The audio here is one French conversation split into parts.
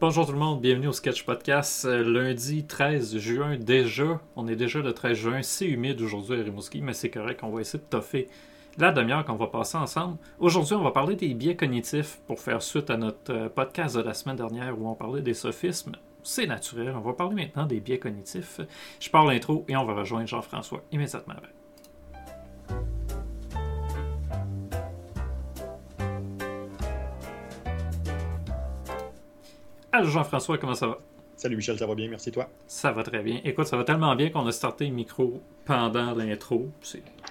Bonjour tout le monde, bienvenue au Sketch Podcast. Euh, lundi 13 juin déjà, on est déjà le 13 juin, c'est humide aujourd'hui à Rimouski, mais c'est correct, on va essayer de toffer la demi-heure qu'on va passer ensemble. Aujourd'hui, on va parler des biais cognitifs pour faire suite à notre euh, podcast de la semaine dernière où on parlait des sophismes. C'est naturel, on va parler maintenant des biais cognitifs. Je parle l'intro et on va rejoindre Jean-François immédiatement. Jean-François, comment ça va? Salut Michel, ça va bien, merci toi. Ça va très bien. Écoute, ça va tellement bien qu'on a starté le micro pendant l'intro.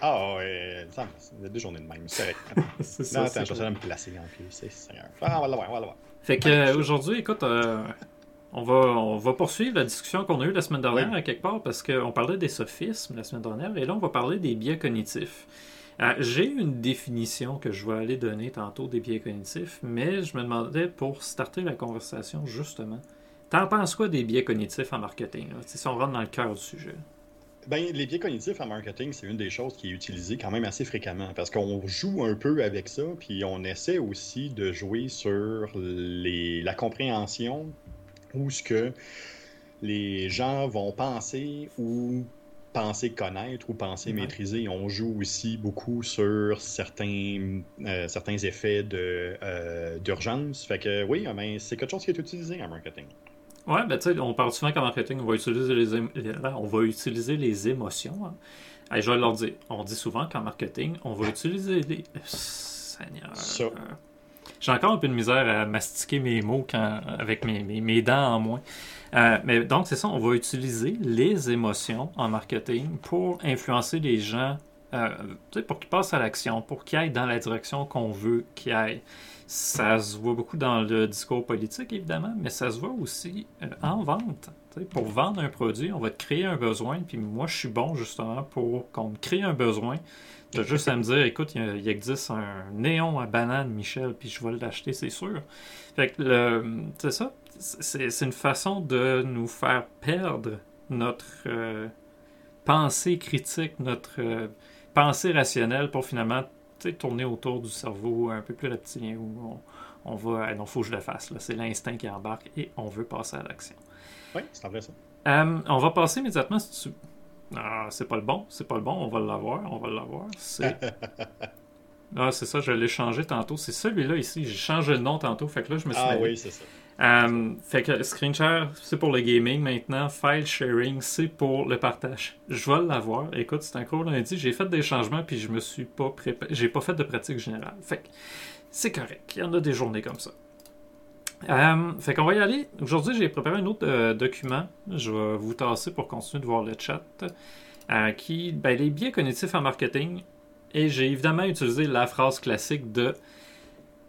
Ah ouais, ça, il y a deux journées de même, c'est vrai. c'est ça. Non, attends, je vais me placer en plus, c'est Seigneur. Ah, on va l'avoir, on va l'avoir. Fait que euh, aujourd'hui, écoute, euh, on, va, on va poursuivre la discussion qu'on a eue la semaine dernière à quelque part parce qu'on parlait des sophismes la semaine dernière et là on va parler des biais cognitifs. Euh, j'ai une définition que je vais aller donner tantôt des biais cognitifs, mais je me demandais pour starter la conversation, justement, t'en penses quoi des biais cognitifs en marketing? Si on rentre dans le cœur du sujet. Ben, les biais cognitifs en marketing, c'est une des choses qui est utilisée quand même assez fréquemment parce qu'on joue un peu avec ça, puis on essaie aussi de jouer sur les, la compréhension ou ce que les gens vont penser ou penser connaître ou penser maîtriser. On joue aussi beaucoup sur certains, euh, certains effets euh, d'urgence. Fait que oui, mais c'est quelque chose qui est utilisé en marketing. Ouais, ben on parle souvent qu'en marketing, on va utiliser les, on va utiliser les émotions. Hein. je vais leur dire, on dit souvent qu'en marketing, on va utiliser les... Seigneur. J'ai encore un peu de misère à mastiquer mes mots quand, avec mes, mes dents en moins. Euh, mais donc, c'est ça, on va utiliser les émotions en marketing pour influencer les gens, euh, pour qu'ils passent à l'action, pour qu'ils aillent dans la direction qu'on veut qu'ils aillent. Ça se voit beaucoup dans le discours politique, évidemment, mais ça se voit aussi euh, en vente. pour vendre un produit, on va te créer un besoin, puis moi, je suis bon justement pour qu'on me crée un besoin. Juste à me dire, écoute, il, existe un néon à banane, Michel, puis je vais l'acheter, c'est sûr. Fait que, c'est ça, c'est une façon de nous faire perdre notre euh, pensée critique, notre euh, pensée rationnelle pour finalement tourner autour du cerveau un peu plus reptilien où on, va. Ah non, faut que je le fasse. C'est l'instinct qui embarque et on veut passer à l'action. Oui, c'est vrai ça. Euh, on va passer immédiatement si tu. Ah, c'est pas le bon, c'est pas le bon, on va l'avoir, on va l'avoir. C'est. ah, c'est ça, je l'ai changé tantôt. C'est celui-là ici. J'ai changé le nom tantôt, fait que là, je me suis. Ah oui, c'est ça. Euh, fait que screen share, c'est pour le gaming maintenant. File sharing, c'est pour le partage. Je vais l'avoir. Écoute, c'est un cours lundi. J'ai fait des changements puis je me suis pas préparé. J'ai pas fait de pratique générale. Fait que c'est correct. Il y en a des journées comme ça. Euh, fait qu'on va y aller. Aujourd'hui, j'ai préparé un autre euh, document. Je vais vous tasser pour continuer de voir le chat. qui, ben, les biais cognitifs en marketing. Et j'ai évidemment utilisé la phrase classique de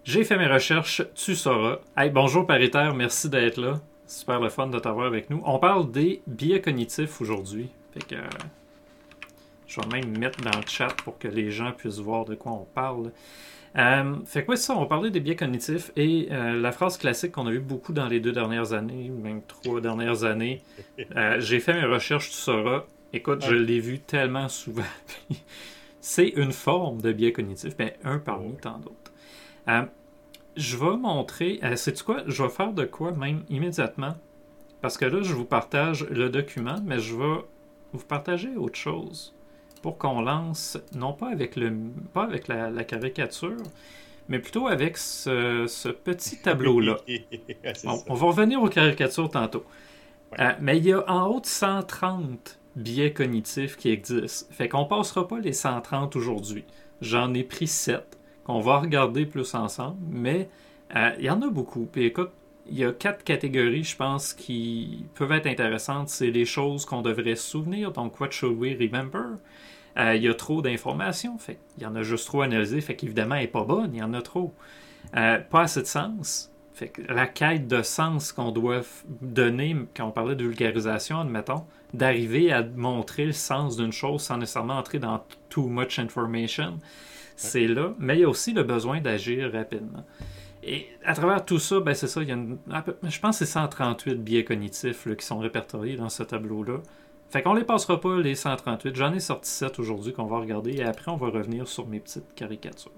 j'ai fait mes recherches, tu sauras. Hey, bonjour paritaire, merci d'être là. Super le fun de t'avoir avec nous. On parle des biais cognitifs aujourd'hui. Fait que je vais même mettre dans le chat pour que les gens puissent voir de quoi on parle. Euh, fait que oui, ça, on va parler des biais cognitifs et euh, la phrase classique qu'on a eu beaucoup dans les deux dernières années, même trois dernières années, euh, j'ai fait mes recherches, tu sauras. Écoute, je l'ai vu tellement souvent. C'est une forme de biais cognitif, mais un parmi tant d'autres. Euh, je vais montrer. Euh, sais-tu quoi? Je vais faire de quoi même immédiatement? Parce que là, je vous partage le document, mais je vais vous partager autre chose. Pour qu'on lance, non pas avec, le, pas avec la, caricature, mais plutôt avec ce, petit tableau-là. on, va revenir aux caricatures tantôt. Euh, mais il y a en haut de 130 biais cognitifs qui existent. Fait qu'on passera pas les 130 aujourd'hui. J'en ai pris 7 qu'on va regarder plus ensemble, mais euh, il y en a beaucoup. Puis écoute, il y a quatre catégories, je pense, qui peuvent être intéressantes. C'est les choses qu'on devrait se souvenir, donc what should we remember? Euh, il y a trop d'informations, fait il y en a juste trop analysé, fait qu'évidemment, elle n'est pas bonne, il y en a trop. Euh, pas assez de sens. Fait que la quête de sens qu'on doit donner, quand on parlait de vulgarisation, admettons, d'arriver à montrer le sens d'une chose sans nécessairement entrer dans too much information, c'est là, mais il y a aussi le besoin d'agir rapidement. Et à travers tout ça, ben c'est ça, il y a je pense que c'est 138 biais cognitifs qui sont répertoriés dans ce tableau-là. Fait qu'on les passera pas, les 138. J'en ai sorti 7 aujourd'hui qu'on va regarder et après on va revenir sur mes petites caricatures.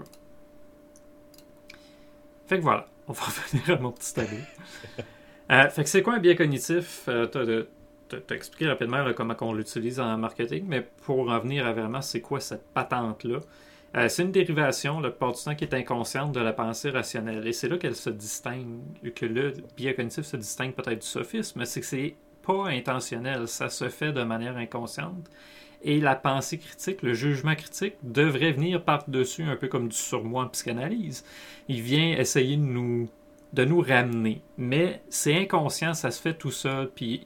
Fait que voilà, on va revenir à mon petit tableau. Euh, fait que c'est quoi un biais cognitif? Euh, expliqué rapidement comment on l'utilise en marketing, mais pour en venir à vraiment, c'est quoi cette patente-là? Euh, c'est une dérivation, le plupart du temps, qui est inconsciente de la pensée rationnelle. Et c'est là qu'elle se distingue, que le biais cognitif se distingue peut-être du sophisme, c'est que c'est pas intentionnel, ça se fait de manière inconsciente. Et la pensée critique, le jugement critique, devrait venir par-dessus, un peu comme du surmoi en psychanalyse. Il vient essayer de nous, de nous ramener. Mais c'est inconscient, ça se fait tout seul, puis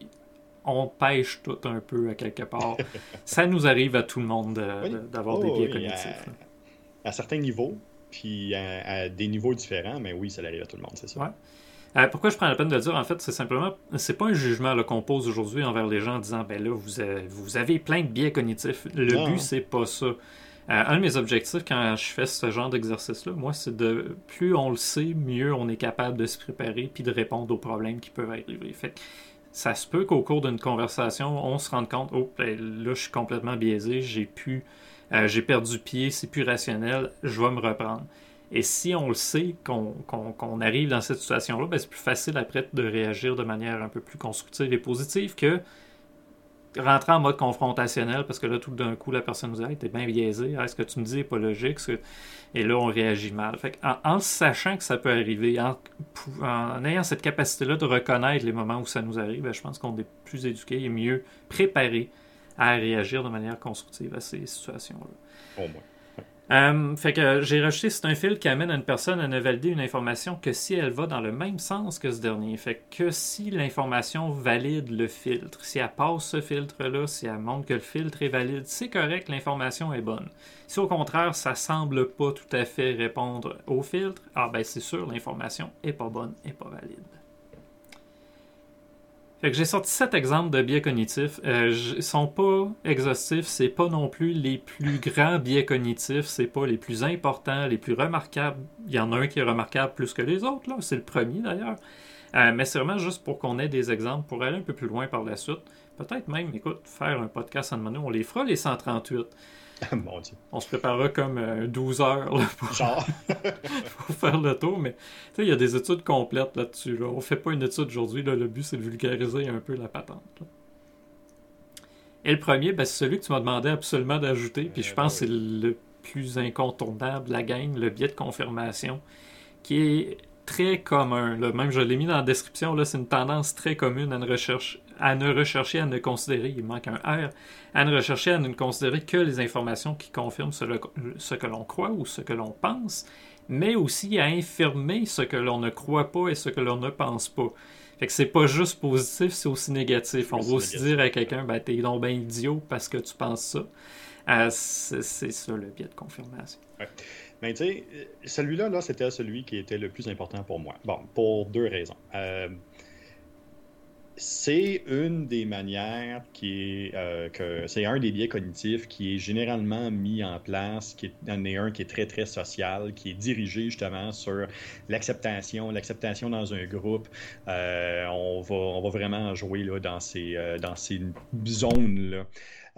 on pêche tout un peu à quelque part. ça nous arrive à tout le monde d'avoir des oh, biais cognitifs à certains niveaux, puis à, des niveaux différents, mais oui, ça arrive à tout le monde, c'est ça. Euh, pourquoi je prends la peine de le dire, en fait, c'est simplement, c'est pas un jugement qu'on pose aujourd'hui envers les gens en disant, ben là, vous avez, vous avez plein de biais cognitifs. Le but, c'est pas ça. Euh, un de mes objectifs quand je fais ce genre d'exercice-là, moi, c'est de plus on le sait, mieux on est capable de se préparer puis de répondre aux problèmes qui peuvent arriver. Fait ça se peut qu'au cours d'une conversation, on se rende compte, oh, ben, là, je suis complètement biaisé, j'ai pu euh, j'ai perdu pied, c'est plus rationnel, je vais me reprendre. Et si on le sait, qu'on arrive dans cette situation-là, ben c'est plus facile après de réagir de manière un peu plus constructive et positive que rentrer en mode confrontationnel parce que là, tout d'un coup, la personne nous dit t'es bien biaisé, est ce que tu me dis n'est pas logique. Et là, on réagit mal. En, sachant que ça peut arriver, en, en ayant cette capacité-là de reconnaître les moments où ça nous arrive, ben, je pense qu'on est plus éduqué et mieux préparé à réagir de manière constructive à ces situations-là. Au moins. Euh, fait que j'ai rajouté, c'est un fil qui amène une personne à ne valider une information que si elle va dans le même sens que ce dernier. Fait que si l'information valide le filtre, si elle passe ce filtre-là, si elle montre que le filtre est valide, c'est correct, l'information est bonne. Si au contraire, ça semble pas tout à fait répondre au filtre, ah ben c'est sûr, l'information est pas bonne, et pas valide. Que j'ai sorti sept exemples de biais cognitifs. Euh, ils sont pas exhaustifs, c'est pas non plus les plus grands biais cognitifs, c'est pas les plus importants, les plus remarquables. Il y en a un qui est remarquable plus que les autres, là. C'est le premier d'ailleurs. Euh, mais c'est vraiment juste pour qu'on ait des exemples pour aller un peu plus loin par la suite. Peut-être même, écoute, faire un podcast en menu. On les fera les 138. On se préparera comme 12 euh, heures pour... faire le tour, mais il y a des études complètes là-dessus. Là. On fait pas une étude aujourd'hui, le but c'est de vulgariser un peu la patente. Et le premier, ben, c'est celui que tu m'as demandé absolument d'ajouter, puis je pense que c'est le plus incontournable de la gang, le biais de confirmation, qui est très commun. Même je l'ai mis dans la description, c'est une tendance très commune à une recherche à ne rechercher, à ne considérer, il manque un R, à ne rechercher, à ne considérer que les informations qui confirment ce, que l'on croit ou ce que l'on pense, mais aussi à infirmer ce que l'on ne croit pas et ce que l'on ne pense pas. Fait que c'est pas juste positif, c'est aussi négatif. On va aussi dire à quelqu'un, ben, t'es donc bien idiot parce que tu penses ça. Euh, c'est ça le biais de confirmation. Mais tu sais, celui-là, là, c'était celui qui était le plus important pour moi. Bon, pour deux raisons. Euh, c'est une des manières qui est euh, que c'est un des biais cognitifs qui est généralement mis en place, qui est un qui est très très social, qui est dirigé justement sur l'acceptation, l'acceptation dans un groupe. Euh, on va on va vraiment jouer là dans ces dans ces zones là.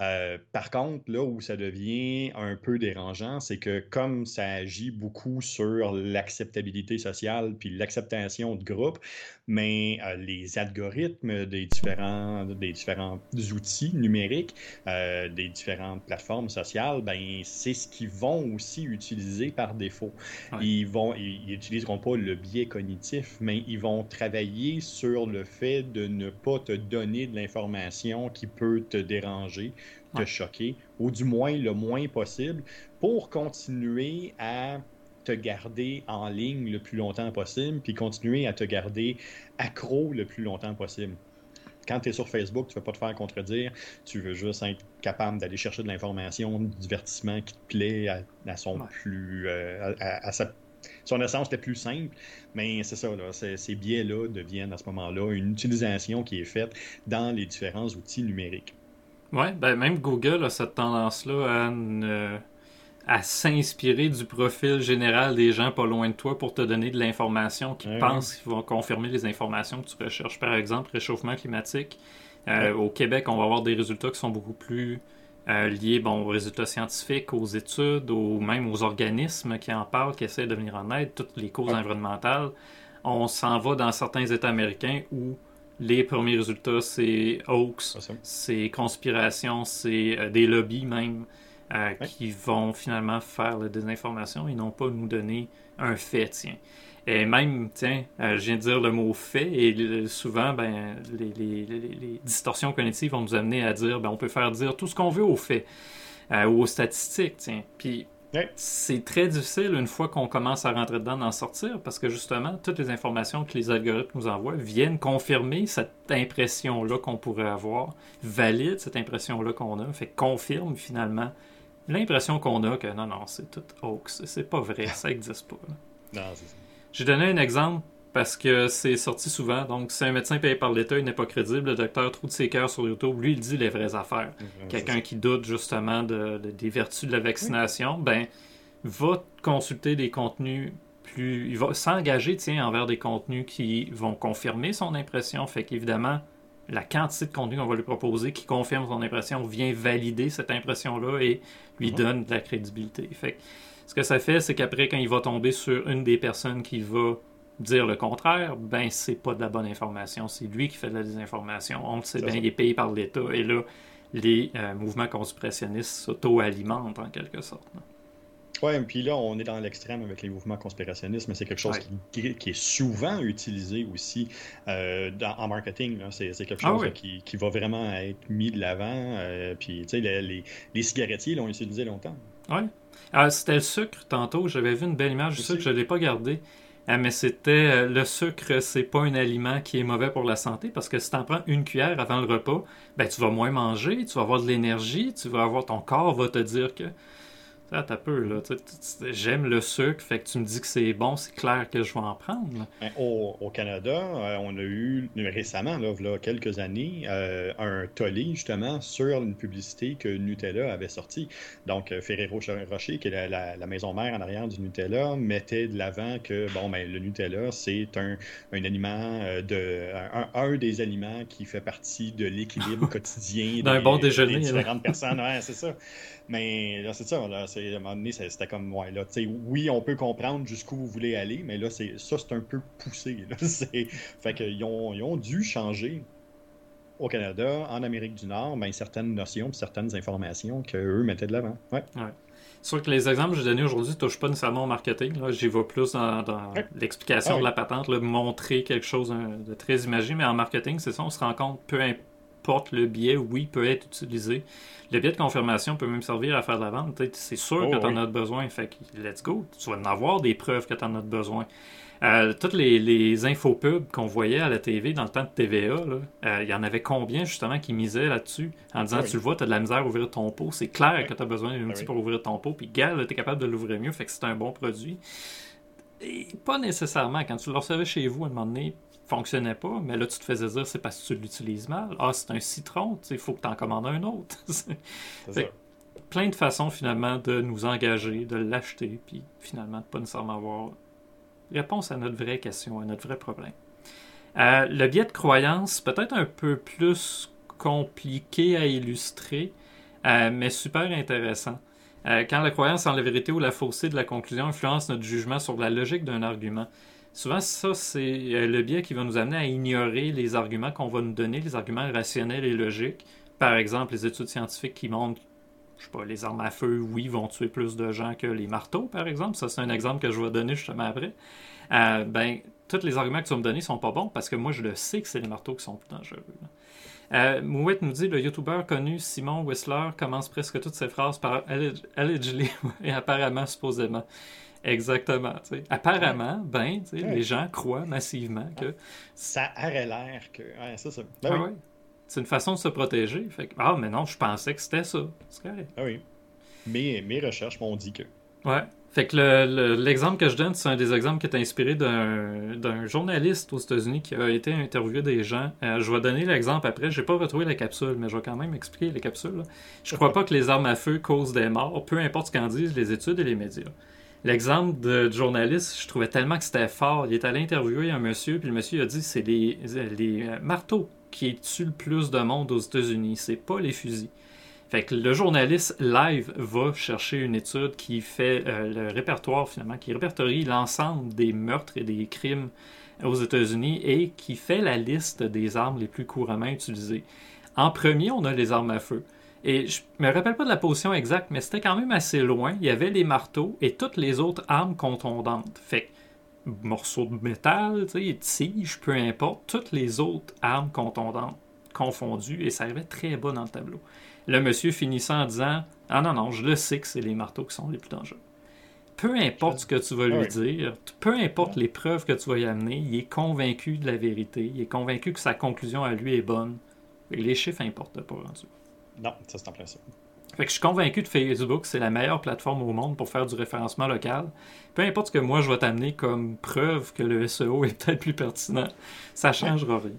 Euh, par contre, là où ça devient un peu dérangeant, c'est que comme ça agit beaucoup sur l'acceptabilité sociale puis l'acceptation de groupe, mais euh, les algorithmes des différents, des différents outils numériques, euh, des différentes plateformes sociales, ben, c'est ce qu'ils vont aussi utiliser par défaut. Ils vont, ils n'utiliseront pas le biais cognitif, mais ils vont travailler sur le fait de ne pas te donner de l'information qui peut te déranger te choquer, ou du moins le moins possible, pour continuer à te garder en ligne le plus longtemps possible, puis continuer à te garder accro le plus longtemps possible. Quand tu es sur Facebook, tu ne veux pas te faire contredire, tu veux juste être capable d'aller chercher de l'information, du divertissement qui te plaît à, son plus. Euh, à, son essence la plus simple, mais c'est ça, là, ces biais-là deviennent à ce moment-là une utilisation qui est faite dans les différents outils numériques. Oui, ben même Google a cette tendance-là à, s'inspirer du profil général des gens pas loin de toi pour te donner de l'information qui pensent qu'ils vont confirmer les informations que tu recherches. Par exemple, réchauffement climatique. Euh, au Québec, on va avoir des résultats qui sont beaucoup plus euh, liés bon, aux résultats scientifiques, aux études, ou même aux organismes qui en parlent, qui essaient de venir en aide, toutes les causes environnementales. on s'en va dans certains États américains où les premiers résultats, c'est hoax, c'est conspiration, c'est euh, des lobbies même euh, qui vont finalement faire la désinformation et non pas nous donner un fait, tiens. Et même, tiens, euh, je viens de dire le mot fait, et souvent, ben, les, distorsions cognitives vont nous amener à dire, ben, on peut faire dire tout ce qu'on veut aux faits, ou aux statistiques, tiens. Puis c'est très difficile une fois qu'on commence à rentrer dedans d'en sortir parce que justement, toutes les informations que les algorithmes nous envoient viennent confirmer cette impression-là qu'on pourrait avoir, valide cette impression-là qu'on a, fait confirme finalement l'impression qu'on a que non, non, c'est tout hoax, c'est pas vrai, ça n'existe pas. J'ai donné un exemple parce que c'est sorti souvent. Donc, si un médecin payé par l'État, il n'est pas crédible, le docteur trouve de ses cœurs sur YouTube, lui, il dit les vraies affaires. Quelqu'un qui doute justement de, des vertus de la vaccination, ben, va consulter des contenus plus. Il va s'engager, tiens, envers des contenus qui vont confirmer son impression. Fait qu'évidemment, la quantité de contenu qu'on va lui proposer qui confirme son impression vient valider cette impression-là et lui donne de la crédibilité. Fait ce que ça fait, c'est qu'après, quand il va tomber sur une des personnes qui va dire le contraire, ben c'est pas de la bonne information. C'est lui qui fait de la désinformation. On le sait bien, il est payé par l'État. Et là, les euh, mouvements conspirationnistes s'auto-alimentent en quelque sorte. Oui, et puis là, on est dans l'extrême avec les mouvements conspirationnistes, mais c'est quelque chose qui, est souvent utilisé aussi euh, en marketing. C'est, quelque ah chose qui, va vraiment être mis de l'avant. Euh, puis, tu sais, les, les, cigarettiers l'ont utilisé longtemps. Oui. Ah, c'était le sucre tantôt. J'avais vu une belle image du sucre, je ne l'ai pas gardé. Ah, mais c'était euh, le sucre, c'est pas un aliment qui est mauvais pour la santé parce que si tu en prends une cuillère avant le repas, ben tu vas moins manger, tu vas avoir de l'énergie, tu vas avoir ton corps va te dire que ah, t'as peu, là. J'aime le sucre, fait que tu me dis que c'est bon, c'est clair que je vais en prendre. Ben, au, Canada, euh, on a eu récemment, là, là quelques années, euh, un tollé justement sur une publicité que Nutella avait sortie. Donc, euh, Ferrero Rocher, qui est la, maison mère en arrière du Nutella, mettait de l'avant que bon, ben, le Nutella, c'est un, un, aliment de un, des aliments qui fait partie de l'équilibre quotidien d'un bon déjeuner. Des différentes personnes. Ouais, c'est ça. Mais là, c'est ça. Là, à un moment donné, c'était comme, ouais, là, oui, on peut comprendre jusqu'où vous voulez aller, mais là, c'est ça, c'est un peu poussé. Là, fait qu'ils ont, ils ont dû changer au Canada, en Amérique du Nord, ben, certaines notions, certaines informations qu'eux mettaient de l'avant. Ouais. ouais. Sûr que les exemples que j'ai donnés aujourd'hui ne touchent pas nécessairement au marketing. J'y vais plus dans, l'explication ah de la patente, là, montrer quelque chose de très imagé, mais en marketing, c'est ça, on se rend compte, peu importe le biais, oui, peut être utilisé le biais de confirmation peut même servir à faire de la vente. C'est sûr oh, que tu en as besoin. Fait que let's go. Tu vas en avoir des preuves que tu en as besoin. Euh, toutes les, les infopubs qu'on voyait à la TV dans le temps de TVA, euh, il y en avait combien justement qui misaient là-dessus? En disant Tu le vois, tu as de la misère à ouvrir ton pot. C'est clair que tu as besoin d'un outil pour ouvrir ton pot. Puis, gars, tu es capable de l'ouvrir mieux. Fait que c'est un bon produit. Et pas nécessairement. Quand tu le recevais chez vous à un moment donné, fonctionnait pas, mais là, tu te faisais dire c'est parce que tu l'utilises mal. Ah, c'est un citron, il faut que tu en commandes un autre. c'est plein de façons, finalement, de nous engager, de l'acheter, puis finalement, de pas nécessairement avoir réponse à notre vraie question, à notre vrai problème. Euh, le biais de croyance, peut-être un peu plus compliqué à illustrer, euh, mais super intéressant. Euh, quand la croyance en la vérité ou la fausseté de la conclusion influence notre jugement sur la logique d'un argument. Souvent, ça, c'est euh, le biais qui va nous amener à ignorer les arguments qu'on va nous donner, les arguments rationnels et logiques. Par exemple, les études scientifiques qui montrent, je sais pas, les armes à feu, oui, vont tuer plus de gens que les marteaux, par exemple. Ça, c'est un exemple que je vais donner justement après. Euh, ben, tous les arguments que tu vas me donner sont pas bons parce que moi, je le sais que c'est les marteaux qui sont plus dangereux. Euh, Mouette nous dit le youtubeur connu Simon Whistler commence presque toutes ses phrases par allegedly et apparemment, supposément. Exactement. Apparemment, ben, les gens croient massivement que. Ça aurait l'air que. ça, ça... Ben ah c'est une façon de se protéger. Fait Ah, mais non, je pensais que c'était ça. C'est correct. Ah oui. Mes, mes recherches m'ont dit que. Ouais. Fait que l'exemple que je donne, c'est un des exemples qui est inspiré d'un journaliste aux États-Unis qui a été interviewé des gens. Euh, je vais donner l'exemple après. Je n'ai pas retrouvé la capsule, mais je vais quand même expliquer les capsules. Je crois pas que les armes à feu causent des morts, peu importe ce qu'en disent les études et les médias. L'exemple de journaliste, je trouvais tellement que c'était fort. Il est allé interviewer un monsieur, puis le monsieur a dit c'est les, les euh, marteaux qui tuent le plus de monde aux États-Unis, c'est pas les fusils. Fait que le journaliste live va chercher une étude qui fait euh, le répertoire finalement, qui répertorie l'ensemble des meurtres et des crimes aux États-Unis et qui fait la liste des armes les plus couramment utilisées. En premier, on a les armes à feu. Et je me rappelle pas de la position exacte, mais c'était quand même assez loin. Il y avait les marteaux et toutes les autres armes contondantes. Fait que, morceaux de métal, tiges, peu importe, toutes les autres armes contondantes confondues, et ça arrivait très bas dans le tableau. Le monsieur finissait en disant Ah non, non, je le sais que c'est les marteaux qui sont les plus dangereux. Peu importe ce que tu vas lui dire, peu importe les preuves que tu vas y amener, il est convaincu de la vérité, il est convaincu que sa conclusion à lui est bonne. les chiffres n'importent pas rendu. Non, ça c'est en plein ça. Fait que je suis convaincu que Facebook, c'est la meilleure plateforme au monde pour faire du référencement local. Peu importe ce que moi je vais t'amener comme preuve que le SEO est peut-être plus pertinent, ça changera rien.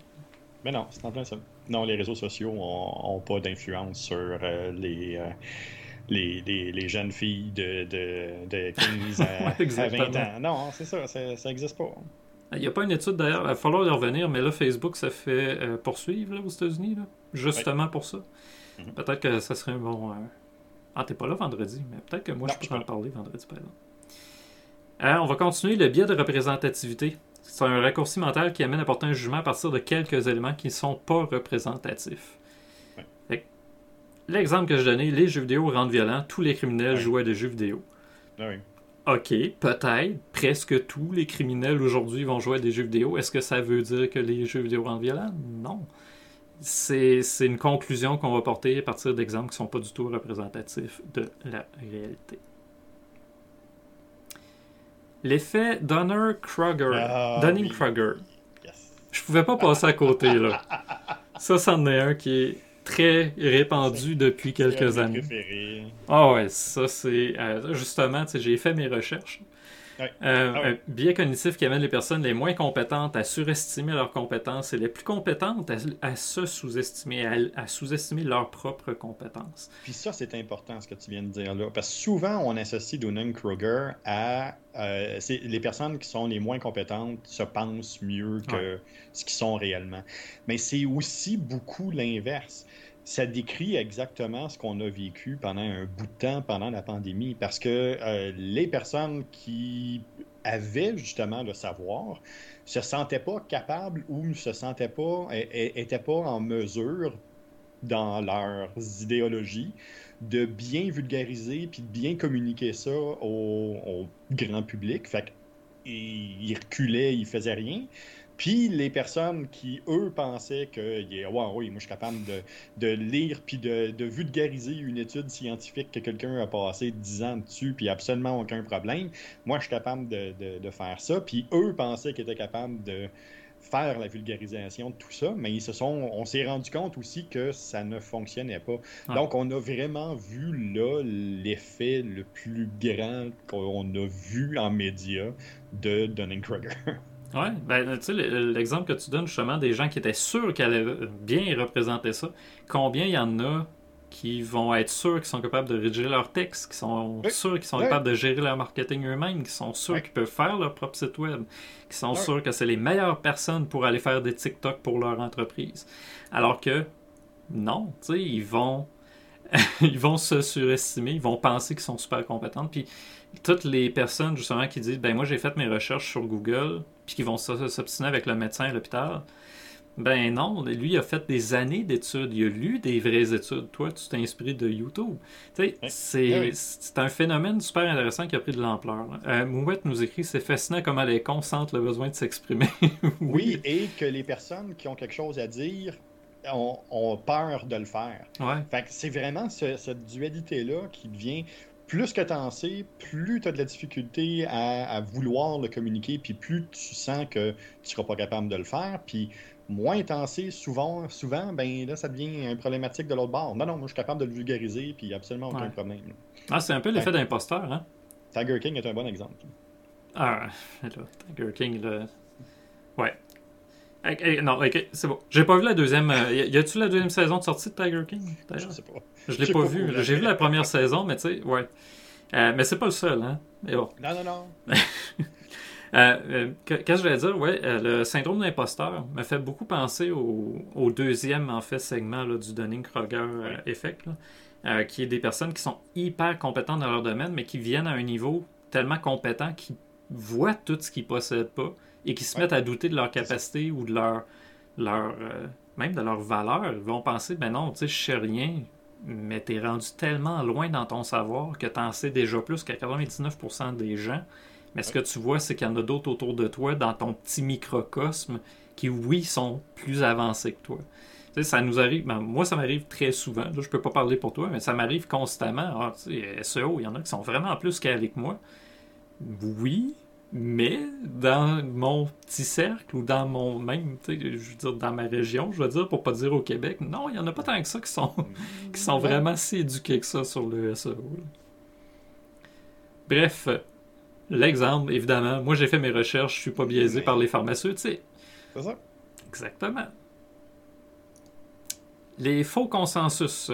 Mais non, c'est en plein ça. Non, les réseaux sociaux n'ont pas d'influence sur euh, euh, les, les, les, jeunes filles de, de, de 15 à, 20 ans. Non, c'est ça, ça n'existe pas. Il n'y a pas une étude d'ailleurs, il va falloir y revenir, mais là, Facebook ça fait euh, poursuivre là, aux États-Unis, justement pour ça. Mhm. Peut-être que ça serait un bon. Euh... Ah, t'es pas là vendredi, mais peut-être que moi je peux en parler vendredi, par exemple. Euh, on va continuer le biais de représentativité. C'est un raccourci mental qui amène à porter un jugement à partir de quelques éléments qui ne sont pas représentatifs. L'exemple que je donnais, les jeux vidéo rendent violents, tous les criminels jouent à des jeux vidéo. Ah ok, peut-être, presque tous les criminels aujourd'hui vont jouer à des jeux vidéo. Est-ce que ça veut dire que les jeux vidéo rendent violents? Non c'est une conclusion qu'on va porter à partir d'exemples qui ne sont pas du tout représentatifs de la réalité. L'effet Donner-Kruger. Ah, Dunning-Kruger. Je pouvais pas passer à côté, là. Ça, c'en est un qui est très répandu depuis quelques années. Ah ouais, ça c'est... Euh, justement, j'ai fait mes recherches. Euh, ah un biais cognitif qui amène les personnes les moins compétentes à surestimer leurs compétences et les plus compétentes à, se sous-estimer, à, sous-estimer leurs propres compétences. Puis ça, c'est important ce que tu viens de dire là, parce que souvent on associe Dunning-Kruger à euh, les personnes qui sont les moins compétentes se pensent mieux que ce qu'ils sont réellement. Mais c'est aussi beaucoup l'inverse ça décrit exactement ce qu'on a vécu pendant un bout de temps pendant la pandémie, parce que euh, les personnes qui avaient justement le savoir se sentaient pas capables ou ne se sentaient pas, étaient pas en mesure dans leurs idéologies de bien vulgariser puis de bien communiquer ça au, grand public. Fait qu'ils reculaient, ils faisaient rien. Puis les personnes qui, eux, pensaient que, ouais, oui, moi je suis capable de, lire puis de, vulgariser une étude scientifique que quelqu'un a passé 10 ans dessus puis absolument aucun problème, moi je suis capable de, faire ça. Puis eux pensaient qu'ils étaient capables de faire la vulgarisation de tout ça, mais ils se sont, on s'est rendu compte aussi que ça ne fonctionnait pas. Donc, on a vraiment vu là l'effet le plus grand qu'on a vu en médias de Dunning-Kruger. Oui, ben, tu sais, l'exemple que tu donnes justement des gens qui étaient sûrs qu'elle allait bien représenter ça, combien il y en a qui vont être sûrs qu'ils sont capables de rédiger leur texte, qui sont sûrs qu'ils sont capables de gérer leur marketing eux-mêmes, qui sont sûrs qu'ils peuvent faire leur propre site web, qui sont sûrs que c'est les meilleures personnes pour aller faire des TikTok pour leur entreprise. Alors que, non, tu sais, ils vont, ils vont se surestimer, ils vont penser qu'ils sont super compétents, puis toutes les personnes justement qui disent ben moi j'ai fait mes recherches sur Google puis qui vont s'obstiner avec le médecin à l'hôpital ben non, lui il a fait des années d'études, il a lu des vraies études. Toi, tu t'es inspiré de YouTube. C'est un phénomène super intéressant qui a pris de l'ampleur. Euh, Mouette nous écrit c'est fascinant comment les cons sentent le besoin de s'exprimer. oui. et que les personnes qui ont quelque chose à dire ont, peur de le faire. Ouais. c'est vraiment cette dualité-là qui devient plus que tu en sais, plus tu as de la difficulté à, vouloir le communiquer, puis plus tu sens que tu seras pas capable de le faire, puis moins tu en sais, souvent, souvent, ben là, ça devient un problématique de l'autre bord. Non, non, moi, je suis capable de le vulgariser, puis absolument aucun problème. Ah, c'est un peu l'effet d'imposteur, hein? Tiger King est un bon exemple. Ah, là, Tiger King, là... Ouais. Non, ok, c'est bon. J'ai pas vu la deuxième. Euh, y a-tu la deuxième saison de sortie de Tiger King Je sais pas. Je l'ai pas, vu. J'ai vu la première saison, mais tu sais, ouais. Euh, mais c'est pas le seul, hein. Mais bon. Non, non, non. Euh, qu'est-ce que je voulais dire? Ouais, le syndrome d'imposteur me fait beaucoup penser au, deuxième en fait segment là, du Dunning-Kruger effect, qui est des personnes qui sont hyper compétentes dans leur domaine, mais qui viennent à un niveau tellement compétent qu'ils voient tout ce qu'ils possèdent pas et qui se mettent à douter de leur capacité ou de leur, leur euh, même de leur valeur, ils vont penser, ben non, tu sais, je sais rien, mais tu es rendu tellement loin dans ton savoir que tu en sais déjà plus qu'à 99% des gens. Mais ce que tu vois, c'est qu'il y en a d'autres autour de toi dans ton petit microcosme qui, oui, sont plus avancés que toi. Tu sais, ça nous arrive, ben, moi ça m'arrive très souvent, là, je peux pas parler pour toi, mais ça m'arrive constamment. Ah, tu sais, SEO, il y en a qui sont vraiment plus qu'avec moi. Oui, mais dans mon petit cercle ou dans mon même, je veux dire, dans ma région, je veux dire, pour pas dire au Québec, non, il n'y en a pas tant que ça qui sont, qui sont vraiment si éduqués que ça sur le SEO. Bref, l'exemple, évidemment, moi j'ai fait mes recherches, je suis pas biaisé par les pharmaceutiques. C'est ça? Exactement. Les faux consensus.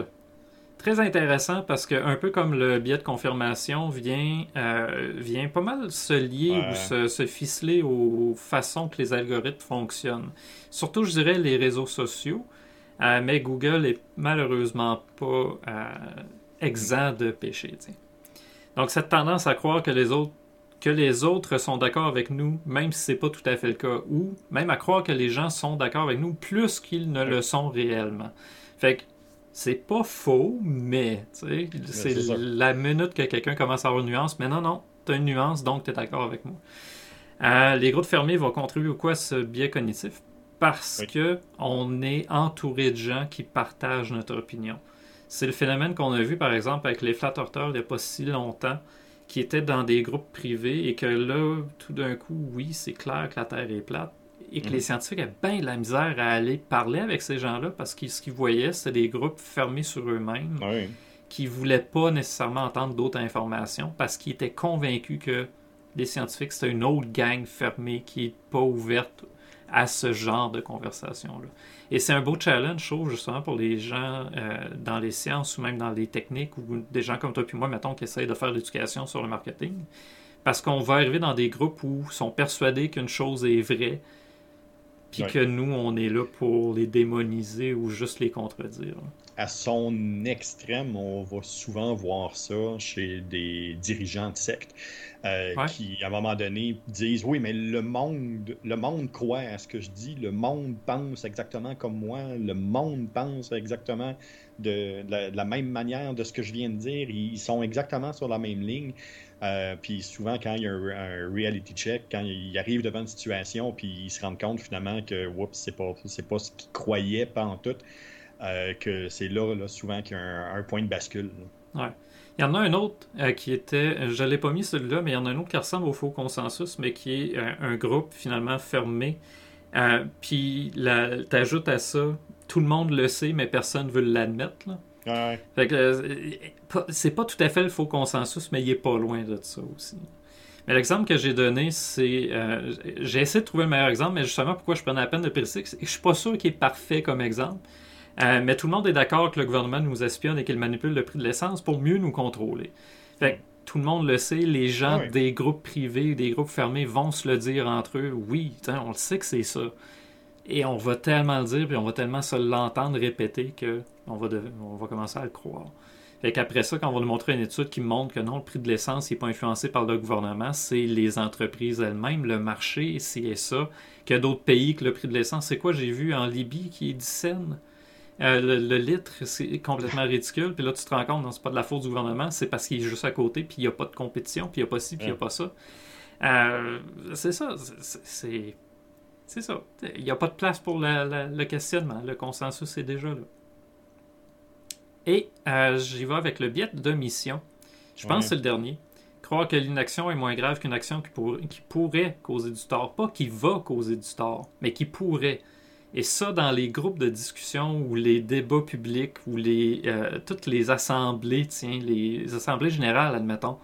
Très intéressant parce que, un peu comme le biais de confirmation, vient, euh, vient pas mal se lier ou se, ficeler aux façons que les algorithmes fonctionnent. Surtout, je dirais, les réseaux sociaux. Euh, mais Google est malheureusement pas euh, exempt de péché. Donc, cette tendance à croire que les autres que les autres sont d'accord avec nous, même si c'est pas tout à fait le cas, ou même à croire que les gens sont d'accord avec nous plus qu'ils ne le sont réellement. Fait que c'est pas faux, mais c'est la minute que quelqu'un commence à avoir une nuance. Mais non, non, tu as une nuance, donc tu es d'accord avec moi. Euh, les groupes fermés vont contribuer au quoi à ce biais cognitif? Parce que on est entouré de gens qui partagent notre opinion. C'est le phénomène qu'on a vu, par exemple, avec les flat il n'y a pas si longtemps, qui étaient dans des groupes privés et que là, tout d'un coup, oui, c'est clair que la Terre est plate, et que les mhm. scientifiques avaient bien de la misère à aller parler avec ces gens-là parce que ce qu'ils voyaient, c'était des groupes fermés sur eux-mêmes qui ne voulaient pas nécessairement entendre d'autres informations parce qu'ils étaient convaincus que les scientifiques, c'était une autre gang fermée qui n'est pas ouverte à ce genre de conversation-là. Et c'est un beau challenge, je trouve, justement, pour les gens euh, dans les sciences ou même dans les techniques ou des gens comme toi et moi, mettons, qui essayent de faire l'éducation sur le marketing. Parce qu'on va arriver dans des groupes où ils sont persuadés qu'une chose est vraie, puis que nous, on est là pour les démoniser ou juste les contredire. À son extrême, on va souvent voir ça chez des dirigeants de sectes euh, qui, à un moment donné, disent Oui, mais le monde, le monde croit à ce que je dis, le monde pense exactement comme moi, le monde pense exactement de, la, même manière de ce que je viens de dire, ils sont exactement sur la même ligne. Euh, puis souvent, quand il y a un, reality check, quand il arrive devant une situation, puis il se rend compte finalement que, oups, c'est pas, c'est pas ce qu'il croyait, pas en tout, euh, que c'est là, là, souvent qu'il y a un, point de bascule. Ouais. Il y en a un autre euh, qui était, je ne l'ai pas mis celui-là, mais il y en a un autre qui ressemble au faux consensus, mais qui est un groupe finalement fermé. puis tu ajoutes à ça, tout le monde le sait, mais personne ne veut l'admettre. Ouais. c'est pas tout à fait le faux consensus, mais il est pas loin de ça aussi. Mais l'exemple que j'ai donné, c'est. Euh, j'ai essayé de trouver le meilleur exemple, mais justement, pourquoi je prends la peine de préciser que je suis pas sûr qu'il est parfait comme exemple. Euh, mais tout le monde est d'accord que le gouvernement nous espionne et qu'il manipule le prix de l'essence pour mieux nous contrôler. Fait tout le monde le sait, les gens des groupes privés, des groupes fermés vont se le dire entre eux. Oui, on le sait que c'est ça. Et on va tellement le dire, puis on va tellement se l'entendre répéter que on va, on va commencer à le croire. Fait qu'après ça, quand on va nous montrer une étude qui montre que non, le prix de l'essence n'est pas influencé par le gouvernement, c'est les entreprises elles-mêmes, le marché, c'est ça. Qu'il y a d'autres pays que le prix de l'essence. C'est quoi j'ai vu en Libye qui est 10 cents? Euh, le, litre, c'est complètement ridicule. Puis là, tu te rends compte, non, c'est pas de la faute du gouvernement, c'est parce qu'il est juste à côté, puis il n'y a pas de compétition, puis il n'y a pas ci, puis il n'y a pas ça. Euh, c'est ça. C'est c'est ça. Il n'y a pas de place pour le questionnement. Le consensus est déjà là. Et euh, j'y vais avec le biais de mission. Je pense que c'est le dernier. Croire que l'inaction est moins grave qu'une action qui, qui, pourrait causer du tort. Pas qui va causer du tort, mais qui pourrait. Et ça, dans les groupes de discussion ou les débats publics ou les, euh, toutes les assemblées, tiens, les assemblées générales, admettons,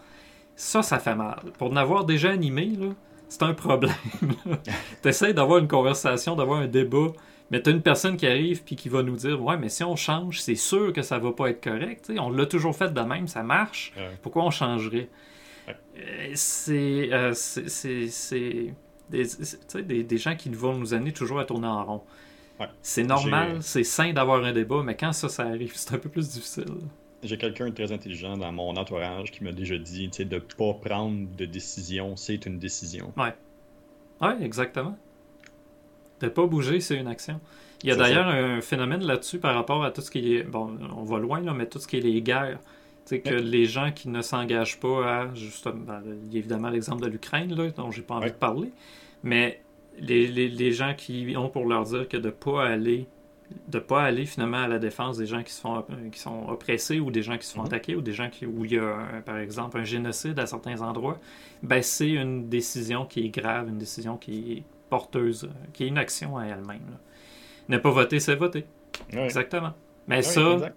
ça, ça fait mal. Pour en avoir déjà animé, là, c'est un problème. tu essaies d'avoir une conversation, d'avoir un débat, mais tu as une personne qui arrive puis qui va nous dire Ouais, mais si on change, c'est sûr que ça va pas être correct. on l'a toujours fait de même, ça marche. Pourquoi on changerait? Euh, euh, C'est. des, des, gens qui vont nous amener toujours à tourner en rond. C'est normal, c'est sain d'avoir un débat, mais quand ça, ça arrive, c'est un peu plus difficile j'ai quelqu'un de très intelligent dans mon entourage qui m'a déjà dit de ne pas prendre de décision, c'est une décision. Ouais. Oui, exactement. De pas bouger, c'est une action. Il y a d'ailleurs un phénomène là-dessus par rapport à tout ce qui est. Bon, on va loin, là, mais tout ce qui est les guerres. Tu sais, que les gens qui ne s'engagent pas à. Justement, ben, il y a évidemment l'exemple de l'Ukraine, là, dont j'ai pas envie de parler. Mais les, les, les, gens qui ont pour leur dire que de ne pas aller de pas aller finalement à la défense des gens qui, se font, qui sont oppressés ou des gens qui se font mm-hmm. attaquer ou des gens qui, où il y a, par exemple, un génocide à certains endroits, ben, c'est une décision qui est grave, une décision qui est porteuse, qui est une action à elle-même. Ne pas voter, c'est voter. Exactement. Mais ça,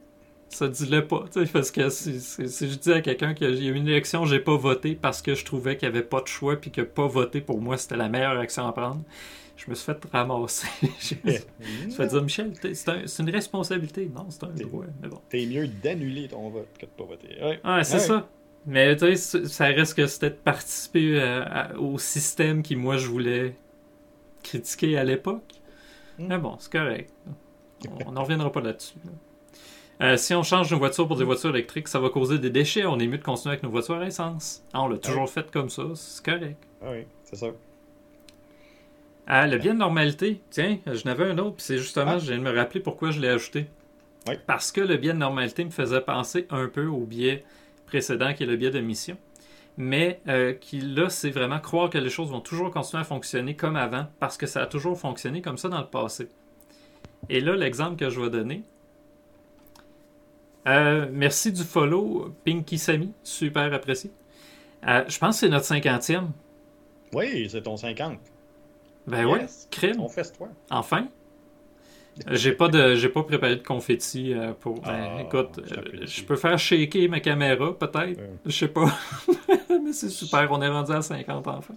ça dis-le pas. Parce que si, je dis à quelqu'un qu'il y a eu une élection, j'ai pas voté parce que je trouvais qu'il n'y avait pas de choix puis que pas voter pour moi c'était la meilleure action à prendre, je me suis fait ramasser. je me suis fait dire, Michel, c'est une responsabilité. Non, c'est un droit. Mais bon. T'es mieux d'annuler ton vote que de pas voter. Ouais, c'est ça. Mais tu sais, ça reste que c'était de participer euh, au système qui, moi, je voulais critiquer à l'époque. Hmm. Mais bon, c'est correct. On n'en reviendra pas là-dessus. Euh, si on change nos voitures pour des voitures électriques, ça va causer des déchets. On est mieux de continuer avec nos voitures à essence. Ah, on l'a toujours fait comme ça, c'est correct. Ah oui, c'est ça. Ah, le bien de normalité. Tiens, je n'avais un autre, puis c'est justement, ah. je viens de me rappeler pourquoi je l'ai ajouté. Oui. Parce que le biais de normalité me faisait penser un peu au biais précédent qui est le biais de mission. Mais euh, qui, là, c'est vraiment croire que les choses vont toujours continuer à fonctionner comme avant parce que ça a toujours fonctionné comme ça dans le passé. Et là, l'exemple que je vais donner, euh, merci du follow, Pinky Sami. Super apprécié. Euh, je pense que c'est notre cinquantième. Oui, c'est ton 50. Ben oui, crime. On fait toi. Enfin. J'ai pas de j'ai pas préparé de confetti euh, pour. Ben, ah, écoute, je peux faire shaker ma caméra peut-être. Je sais pas. Mais c'est super, on est rendu à 50 enfin.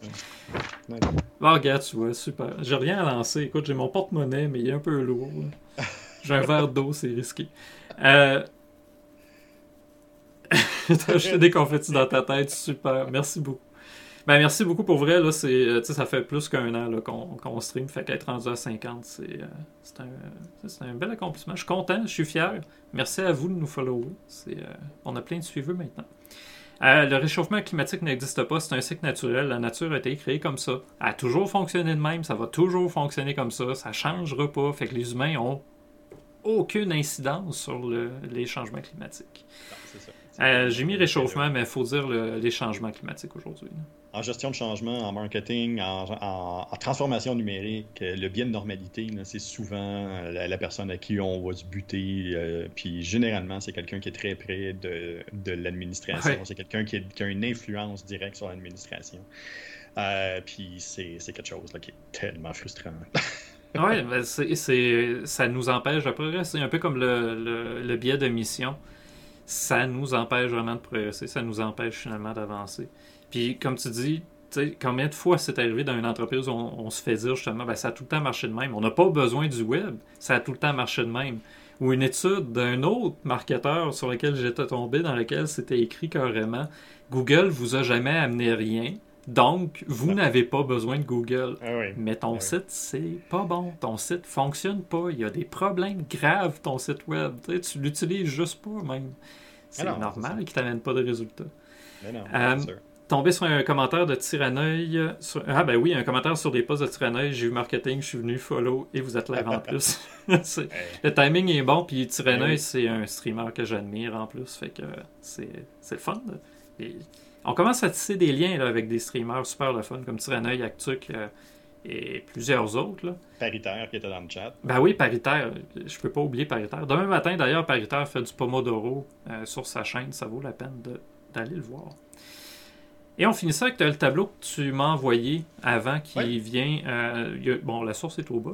Bon, regarde, tu vois, super. J'ai rien à lancer. Écoute, j'ai mon porte-monnaie, mais il est un peu lourd. J'ai un verre d'eau, c'est risqué. Euh, T'as acheté des confettis dans ta tête, super. Merci beaucoup. Ben, merci beaucoup pour vrai. Là, c'est, euh, ça fait plus qu'un an qu'on, stream. Fait qu'être rendu à 50, c'est, euh, c'est, un, un, bel accomplissement. Je suis content, je suis fier. Merci à vous de nous follower. C'est, euh, on a plein de suiveurs maintenant. le réchauffement climatique n'existe pas, c'est un cycle naturel. La nature a été créée comme ça. Elle a toujours fonctionné de même, ça va toujours fonctionner comme ça. Ça ne changera pas. Fait que les humains ont aucune incidence sur les changements climatiques. Euh, j'ai mis réchauffement, mais il faut dire les changements climatiques aujourd'hui. En gestion de changement, en marketing, en, transformation numérique, euh, le bien de normalité, c'est souvent euh, la, personne à qui on va se buter. puis généralement, c'est quelqu'un qui est très près de, l'administration. C'est quelqu'un qui, a une influence directe sur l'administration. puis c'est quelque chose qui est tellement frustrant. oui, ben ça nous empêche de progresser. C'est un peu comme le, le biais de mission ça nous empêche vraiment de progresser, ça nous empêche finalement d'avancer. Puis comme tu dis, combien de fois c'est arrivé dans une entreprise où on, se fait dire justement, ben, ça a tout le temps marché de même. On n'a pas besoin du web, ça a tout le temps marché de même. Ou une étude d'un autre marketeur sur lequel j'étais tombé, dans lequel c'était écrit carrément, Google vous a jamais amené rien, donc, vous n'avez pas besoin de Google. Ah Mais ton ah site, c'est pas bon. Ton site fonctionne pas. Il y a des problèmes graves, ton site web. Tu, l'utilises juste pas, même. C'est ah normal qu'il t'amène pas de résultats. euh, tombé sur un commentaire de Tyranneuil. Ah, ben oui, un commentaire sur des posts de Tyranneuil. J'ai eu marketing, je suis venu follow et vous êtes là en plus. Le timing est bon, puis Tyranneuil, c'est un streamer que j'admire en plus. Fait que c'est le fun. On commence à tisser des liens avec des streamers super le fun, comme Tyrannoy, Actuc euh, et plusieurs autres. Paritaire qui était dans le chat. Ben oui, Paritaire. Je peux pas oublier Paritaire. Demain matin, d'ailleurs, Paritaire fait du Pomodoro euh, sur sa chaîne. Ça vaut la peine d'aller le voir. Et on finit ça avec le tableau que tu m'as envoyé avant qui vient. Euh, bon, la source est au bas.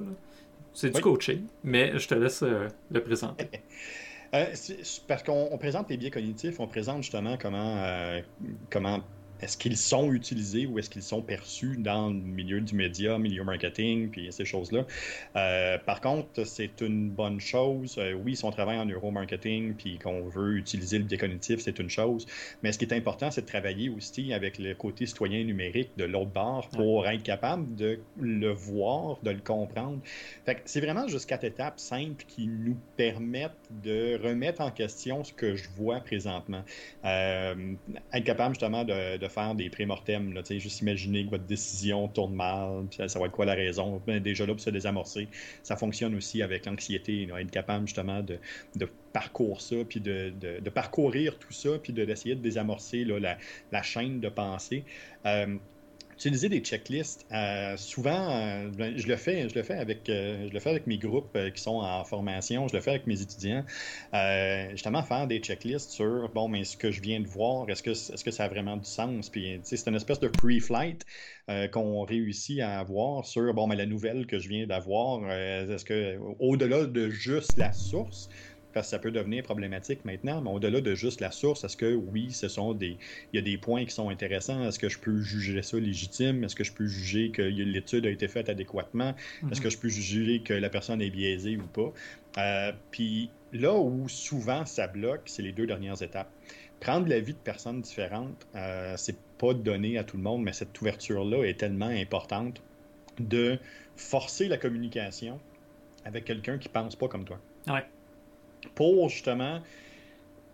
C'est du coaching, mais je te laisse le présenter. Euh, parce qu'on présente les biais cognitifs, on présente justement comment, euh, comment est-ce qu'ils sont utilisés ou est-ce qu'ils sont perçus dans le milieu du média, milieu marketing, puis ces choses-là. Euh, par contre, c'est une bonne chose. Euh, oui, si on travaille en neuromarketing, puis qu'on veut utiliser le biais cognitif, c'est une chose. Mais ce qui est important, c'est de travailler aussi avec le côté citoyen numérique de l'autre bord pour être capable de le voir, de le comprendre. Fait c'est vraiment juste quatre étapes simples qui nous permettent de remettre en question ce que je vois présentement. Euh, être capable justement de, de faire des pré-mortems. Juste imaginer que votre décision tourne mal, ça va être quoi la raison? Ben, déjà là, pour se désamorcer. Ça fonctionne aussi avec l'anxiété, être capable justement de, de parcourir ça, puis de, de, parcourir tout ça, puis d'essayer de, désamorcer la, la, chaîne de pensée. Euh, utiliser des checklists. Euh, souvent, euh, ben, je le fais, je le fais avec, euh, je le fais avec mes groupes qui sont en formation, je le fais avec mes étudiants. justement, faire des checklists sur bon, mais ce que je viens de voir, est-ce que, est-ce que ça a vraiment du sens? Puis, c'est une espèce de pre-flight qu'on réussit à avoir sur bon, mais la nouvelle que je viens d'avoir, est-ce que au-delà de juste la source, parce que ça peut devenir problématique maintenant, mais au-delà de juste la source, est-ce que oui, ce sont des. Il y a des points qui sont intéressants? Est-ce que je peux juger ça légitime? Est-ce que je peux juger que l'étude a été faite adéquatement? Est-ce mhm. que je peux juger que la personne est biaisée ou pas? Euh, puis là où souvent ça bloque, c'est les deux dernières étapes. Prendre l'avis de personnes différentes, euh, c'est pas donné à tout le monde, mais cette ouverture-là est tellement importante de forcer la communication avec quelqu'un qui pense pas comme toi. Ouais pour justement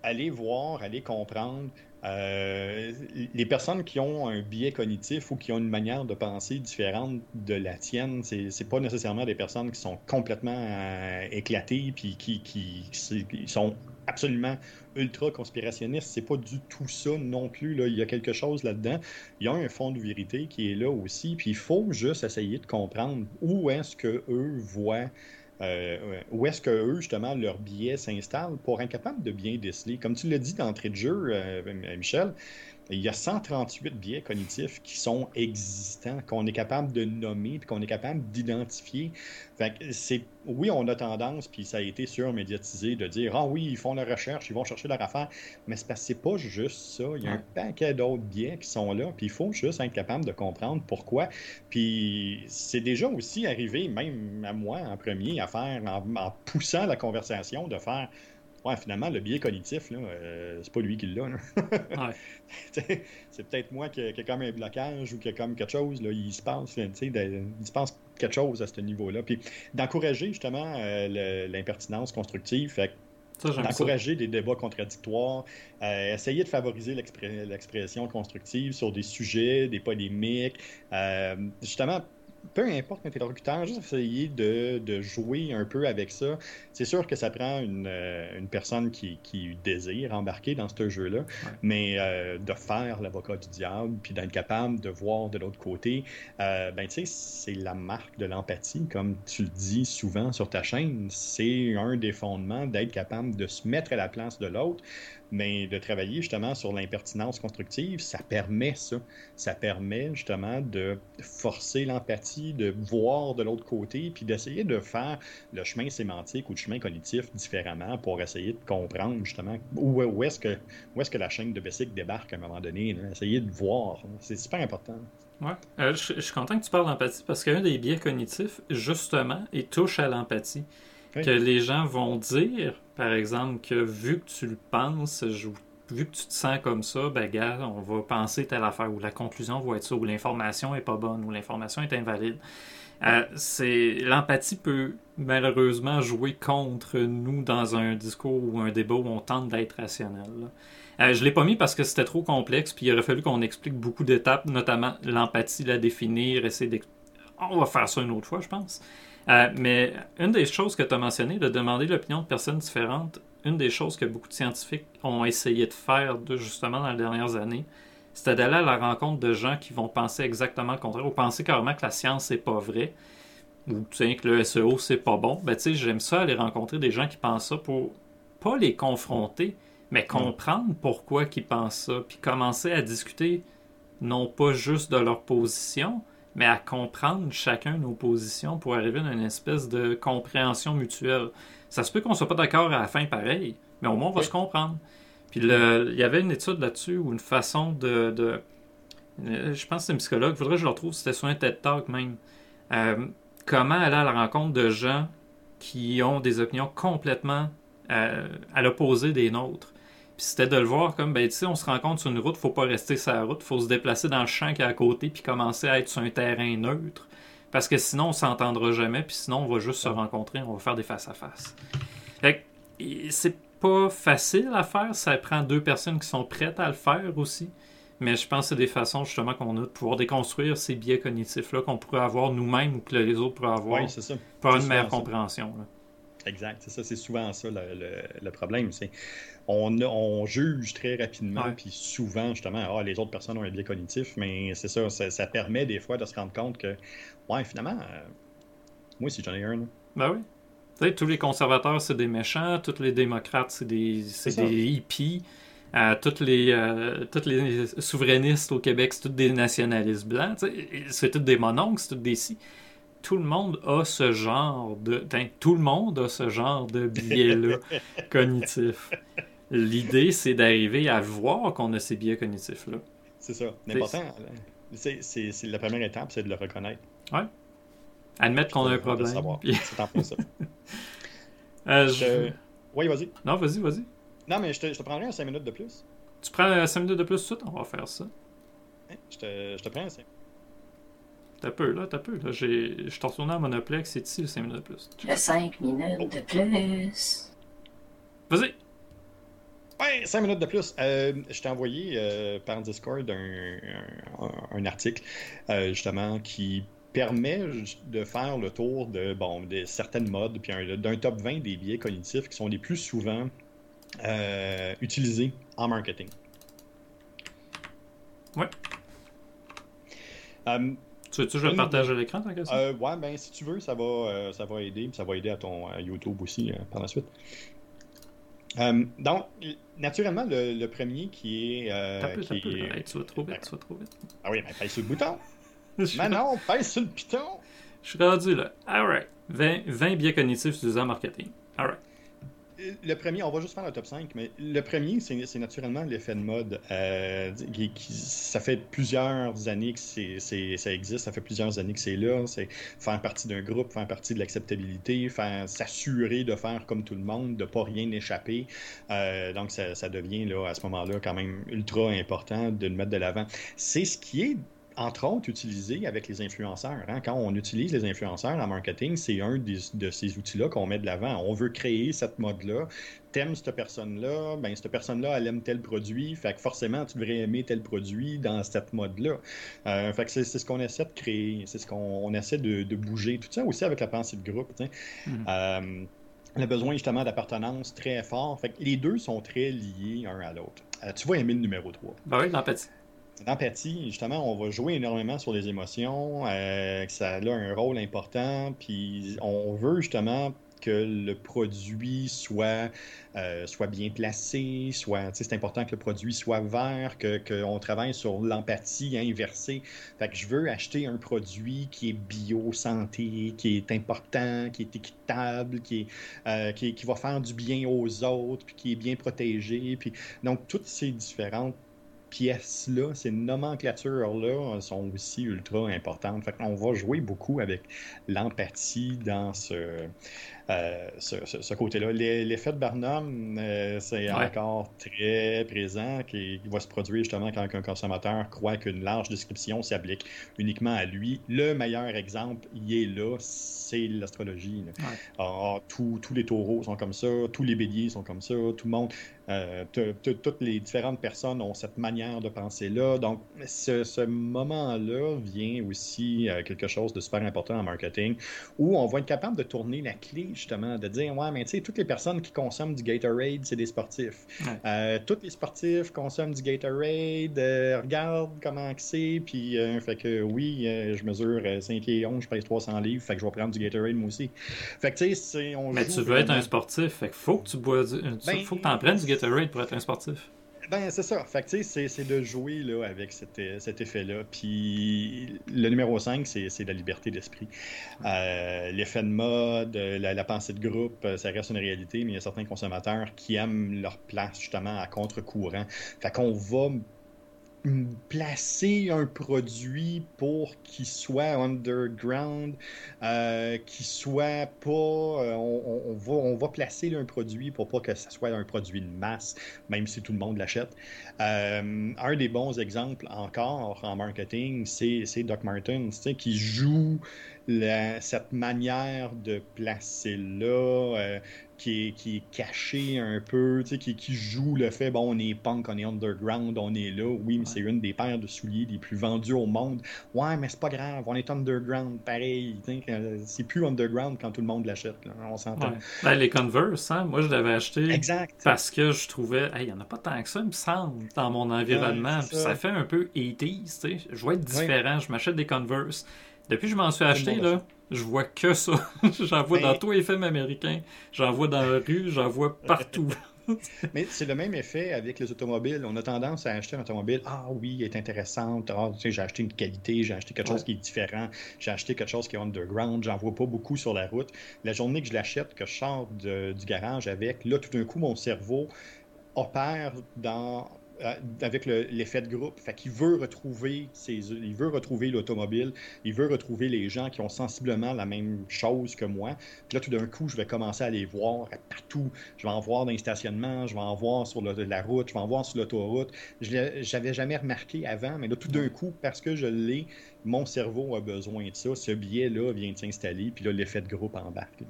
aller voir, aller comprendre euh, les personnes qui ont un biais cognitif ou qui ont une manière de penser différente de la tienne, c'est, pas nécessairement des personnes qui sont complètement euh, éclatées puis qui, qui, sont absolument ultra conspirationnistes. C'est pas du tout ça non plus. Là. Il y a quelque chose là-dedans. Il y a un fond de vérité qui est là aussi. Puis il faut juste essayer de comprendre où est-ce que eux voient euh, où est-ce que eux, justement, leur biais s'installe pour être de bien déceler? Comme tu l'as dit d'entrée de jeu, euh, Michel, il y a 138 biais cognitifs qui sont existants, qu'on est capable de nommer, puis qu'on est capable d'identifier. c'est, oui, on a tendance, puis ça a été surmédiatisé, de dire Ah oui, ils font la recherche, ils vont chercher leur affaire. Mais c'est parce que c'est pas juste ça. Il y a un paquet d'autres biais qui sont là, puis il faut juste être capable de comprendre pourquoi. Puis c'est déjà aussi arrivé, même à moi en premier, à faire, en poussant la conversation, de faire Ouais, finalement, le biais cognitif, là, euh, c'est pas lui qui l'a. c'est peut-être moi qui, qui a comme un blocage ou qui a comme quelque chose, là, il se passe, il se passe quelque chose à ce niveau-là. Puis d'encourager justement euh, l'impertinence constructive, fait d'encourager des débats contradictoires, euh, essayer de favoriser l'expression constructive sur des sujets, des polémiques, justement peu importe l'interlocuteur, juste essayer de, jouer un peu avec ça. C'est sûr que ça prend une, euh, personne qui, désire embarquer dans ce jeu-là, mais euh, de faire l'avocat du diable, puis d'être capable de voir de l'autre côté, euh, ben tu sais, c'est la marque de l'empathie, comme tu le dis souvent sur ta chaîne. C'est un des fondements d'être capable de se mettre à la place de l'autre mais de travailler justement sur l'impertinence constructive, ça permet ça. Ça permet justement de forcer l'empathie, de voir de l'autre côté, puis d'essayer de faire le chemin sémantique ou le chemin cognitif différemment pour essayer de comprendre justement où, est-ce que, est que la chaîne de Bessic débarque à un moment donné. Essayer de voir. C'est super important. Ouais. Euh, je, je, suis content que tu parles d'empathie parce qu'un des biais cognitifs, justement, il touche à l'empathie que les gens vont dire, par exemple, que vu que tu le penses, vu que tu te sens comme ça, ben gars, on va penser telle affaire, ou la conclusion va être ça, ou l'information est pas bonne, ou l'information est invalide. Euh, c'est l'empathie peut malheureusement jouer contre nous dans un discours ou un débat où on tente d'être rationnel. Euh, je l'ai pas mis parce que c'était trop complexe, puis il aurait fallu qu'on explique beaucoup d'étapes, notamment l'empathie, la définir, essayer d'expliquer. On va faire ça une autre fois, je pense. Euh, mais une des choses que tu as mentionné, de demander l'opinion de personnes différentes, une des choses que beaucoup de scientifiques ont essayé de faire justement dans les dernières années, c'était d'aller à la rencontre de gens qui vont penser exactement le contraire ou penser carrément que la science n'est pas vraie ou que le SEO c'est pas bon. Ben, j'aime ça aller rencontrer des gens qui pensent ça pour pas les confronter, mais comprendre pourquoi ils pensent ça, puis commencer à discuter non pas juste de leur position, mais à comprendre chacun nos positions pour arriver à une espèce de compréhension mutuelle. Ça se peut qu'on soit pas d'accord à la fin pareil, mais au moins on va se comprendre. Puis il y avait une étude là-dessus ou une façon de, euh, je pense que c'est un psychologue, il faudrait que je le retrouve, c'était sur un TED Talk même. Euh, comment aller à la rencontre de gens qui ont des opinions complètement euh, à l'opposé des nôtres. Puis c'était de le voir comme, ben, tu sais, on se rencontre sur une route, faut pas rester sur la route, faut se déplacer dans le champ qui est à côté, puis commencer à être sur un terrain neutre. Parce que sinon, on s'entendra jamais, puis sinon, on va juste se rencontrer, on va faire des face-à-face. Fait c'est pas facile à faire, ça prend deux personnes qui sont prêtes à le faire aussi. Mais je pense que c'est des façons justement qu'on a de pouvoir déconstruire ces biais cognitifs-là qu'on pourrait avoir nous-mêmes ou que les autres pourraient avoir Oui, c'est ça. pour une C'est meilleure compréhension. là. Exact, c'est ça, c'est souvent ça le, le- le problème. C'est on, juge très rapidement, puis souvent justement, ah, les autres personnes ont un biais cognitif, mais c'est ça, ça, ça permet des fois de se rendre compte que, ouais, finalement, euh, moi aussi j'en ai un. là. Ben oui. Tu sais, tous les conservateurs, c'est des méchants. Tous les démocrates, c'est des, c'est C'est ça. des hippies. Euh, tous les, euh, tous les souverainistes au Québec, c'est tous des nationalistes blancs. Tu sais, C'est tous des mononcles, c'est tous des si. Tout le monde a ce genre de. tout le monde a ce genre de biais-là cognitif. L'idée, c'est d'arriver à voir qu'on a ces biais cognitifs-là. C'est ça. L'important, là, c'est la première étape, c'est de le reconnaître. Admettre qu'on a un problème. puis- C'est en plein ça. Euh, je- Je- Oui, vas-y. Non, vas-y, vas-y. Non, mais je te, je te prendrai un 5 minutes de plus. Tu prends 5 minutes de plus tout de suite, on va faire ça. Hein? Je te, je te prends un 5 T'as peu, là, t'as peu. Là. J'ai... Je suis retourné à Monoplex, c'est ici le 5 minutes de plus. Le 5 minutes de plus. Vas-y! Ouais, 5 minutes de plus. Euh, je t'ai envoyé euh, par Discord un, un- un article, euh, justement, qui permet de faire le tour de, bon, de certaines modes, puis un- d'un top 20 des biais cognitifs qui sont les plus souvent utilisés en marketing. Ouais. Tu veux-tu que je le Une- partage à l'écran, tant que ça? euh, ouais, ben si tu veux, ça va, ça va aider, puis ça va aider à ton à YouTube aussi par la suite. Euh, donc, naturellement, le, le premier qui est. euh, T'as peu, t'as qui peu. est- Hey, tu vas trop vite, tu vas trop vite. Ah oui, mais pèse sur le bouton. Mais non, pèse sur le piton. je suis rendu là. Alright. 20, 20 biais cognitifs utilisés en marketing. Alright. Le premier, on va juste faire le top 5, mais le premier, c'est naturellement l'effet de mode. Euh, qui- ça fait plusieurs années que ça existe, ça fait plusieurs années que c'est là. C'est faire partie d'un groupe, faire partie de l'acceptabilité, s'assurer de faire comme tout le monde, de pas rien échapper. Euh, donc, ça, ça devient là, à ce moment-là quand même ultra important de le mettre de l'avant. C'est ce qui est entre autres, utilisé avec les influenceurs. hein. Quand on utilise les influenceurs en marketing, c'est un des- de ces outils-là qu'on met de l'avant. On veut créer cette mode-là. T'aimes cette personne-là, ben cette personne-là, elle aime tel produit, fait que forcément, tu devrais aimer tel produit dans cette mode-là. Euh, fait que c'est ce qu'on essaie de créer, c'est ce qu'on on essaie de, de bouger. Tout ça aussi avec la pensée de groupe. Mhm. Euh, le besoin justement d'appartenance très fort. Fait que les deux sont très liés un à l'autre. Euh, tu vas aimer le numéro 3. Ben oui, l'empathie. L'empathie, justement, on va jouer énormément sur les émotions, euh, ça a un rôle important, puis on veut justement que le produit soit, euh, bien placé, soit, c'est important que le produit soit vert, que qu'on travaille sur l'empathie inversée. Fait que je veux acheter un produit qui est bio santé, qui est important, qui est équitable, qui, est, euh, va faire du bien aux autres, puis qui est bien protégé. Puis, donc, toutes ces différentes pièces-là, ces nomenclatures-là sont aussi ultra importantes. Fait qu'on va jouer beaucoup avec l'empathie dans ce, euh, ce, ce- ce côté-là. L'e- L'effet de Barnum, euh, c'est Ouais. encore très présent, qui, qui va se produire justement quand un consommateur croit qu'une large description s'applique uniquement à lui. Le meilleur exemple, il est là, c'est l'astrologie. là. Ouais. Ah, tous tous les taureaux sont comme ça, tous les béliers sont comme ça, tout le monde, euh, toutes les différentes personnes ont cette manière de penser-là. Donc, ce, ce moment-là vient aussi quelque chose de super important en marketing, où on va être capable de tourner la clé, justement, de dire, ouais, mais tu sais, toutes les personnes qui consomment du Gatorade, c'est des sportifs. Ouais. Euh, tous les sportifs consomment du Gatorade, euh, regarde comment c'est, puis euh, fait que oui, euh, je mesure euh, 5 pieds 11, je pèse 300 livres, fait que je vais prendre du Gatorade moi aussi. Fait que tu sais, on Mais joue tu veux être un sportif, fait que faut que tu bois du... Ben, faut que t'en prennes du Gatorade pour être un sportif. Ben, c'est ça. Fait c'est- de jouer là, avec cet, effet-là. Puis le numéro 5, c'est la liberté d'esprit. Euh, L'effet de mode, euh, la, pensée de groupe, euh, ça reste une réalité, mais il y a certains consommateurs qui aiment leur place justement à contre-courant. Fait qu'on va placer un produit pour qu'il soit underground, euh, qu'il soit pas. euh, on, va, placer un produit pour pas que ça soit un produit de masse, même si tout le monde l'achète. Euh, un des bons exemples encore en marketing, c'est Doc Martens, qui joue la- cette manière de placer là, euh, qui, est, qui est cachée un peu, tu sais, qui, qui joue le fait, bon, on est punk, on est underground, on est là. Oui, mais c'est une des paires de souliers les plus vendues au monde. Ouais, mais c'est pas grave, on est underground, pareil. que C'est plus underground quand tout le monde l'achète, on s'entend. Ouais. Ben, les Converse, hein, moi je l'avais acheté Exact. parce que je trouvais, il n'y en a pas tant que ça, il me semble, dans mon environnement. Ouais, ça. ça. fait un peu 80s, tu sais. Je veux être différent, je m'achète des Converse. Depuis que je m'en suis acheté, là, je vois que ça. j'en vois Ben- dans tous les films américains, j'en vois dans la rue, j'en vois partout. Mais c'est le même effet avec les automobiles. On a tendance à acheter un automobile. Ah oui, elle est intéressante. Ah, tu sais, j'ai acheté une qualité, j'ai acheté quelque chose qui est différent, j'ai acheté quelque chose qui est underground, j'en vois pas beaucoup sur la route. La journée que je l'achète, que je sors de- du garage avec, là, tout d'un coup, mon cerveau opère dans euh, avec le- l'effet de groupe. Fait qu'il veut retrouver ses, il veut retrouver l'automobile, il veut retrouver les gens qui ont sensiblement la même chose que moi. Puis là, tout d'un coup, je vais commencer à les voir partout. Je vais en voir dans les stationnements, je vais en voir sur la route, je vais en voir sur l'autoroute. Je j'avais jamais remarqué avant, mais là, tout d'un coup, parce que je l'ai, mon cerveau a besoin de ça. Ce biais-là vient de s'installer, puis là, l'effet de groupe embarque.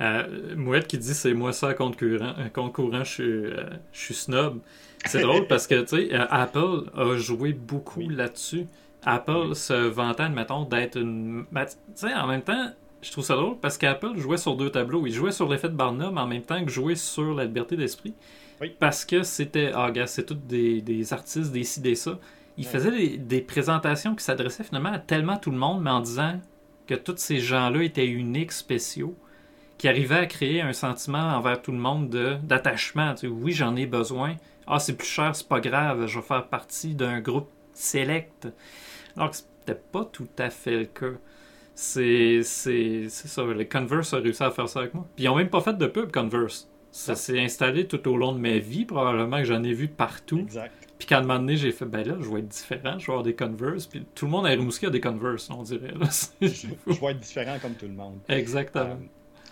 Euh, Mouette qui dit c'est moi ça compte courant, euh, compte courant je suis, euh, je suis snob. C'est drôle parce que tu sais, Apple a joué beaucoup Oui. là-dessus. Apple Oui. se vantait, admettons, d'être une. ben, tu sais, en même temps, je trouve ça drôle parce qu'Apple jouait sur deux tableaux. Il jouait sur l'effet de Barnum en même temps que jouait sur la liberté d'esprit. Oui. Parce que c'était. Ah, gars, c'est tous des, des artistes, des ci, des ça. Il Ouais. faisait des, des présentations qui s'adressaient finalement à tellement tout le monde, mais en disant que tous ces gens-là étaient uniques, spéciaux qui arrivait à créer un sentiment envers tout le monde de d'attachement. Oui, j'en ai besoin. Ah, c'est plus cher, c'est pas grave, je vais faire partie d'un groupe select. Alors que c'était pas tout à fait le cas. C'est c'est- c'est ça, les Converse a réussi à faire ça avec moi. Puis ils ont même pas fait de pub Converse. Ça Ah. s'est installé tout au long de ma vie, probablement que j'en ai vu partout. Exact. Puis quand un moment donné, j'ai fait, ben là, je vais être différent, je vais avoir des Converse. Puis tout le monde à Rimouski a des Converse, on dirait. là. Je, je vais être différent comme tout le monde. Exactement. Euh,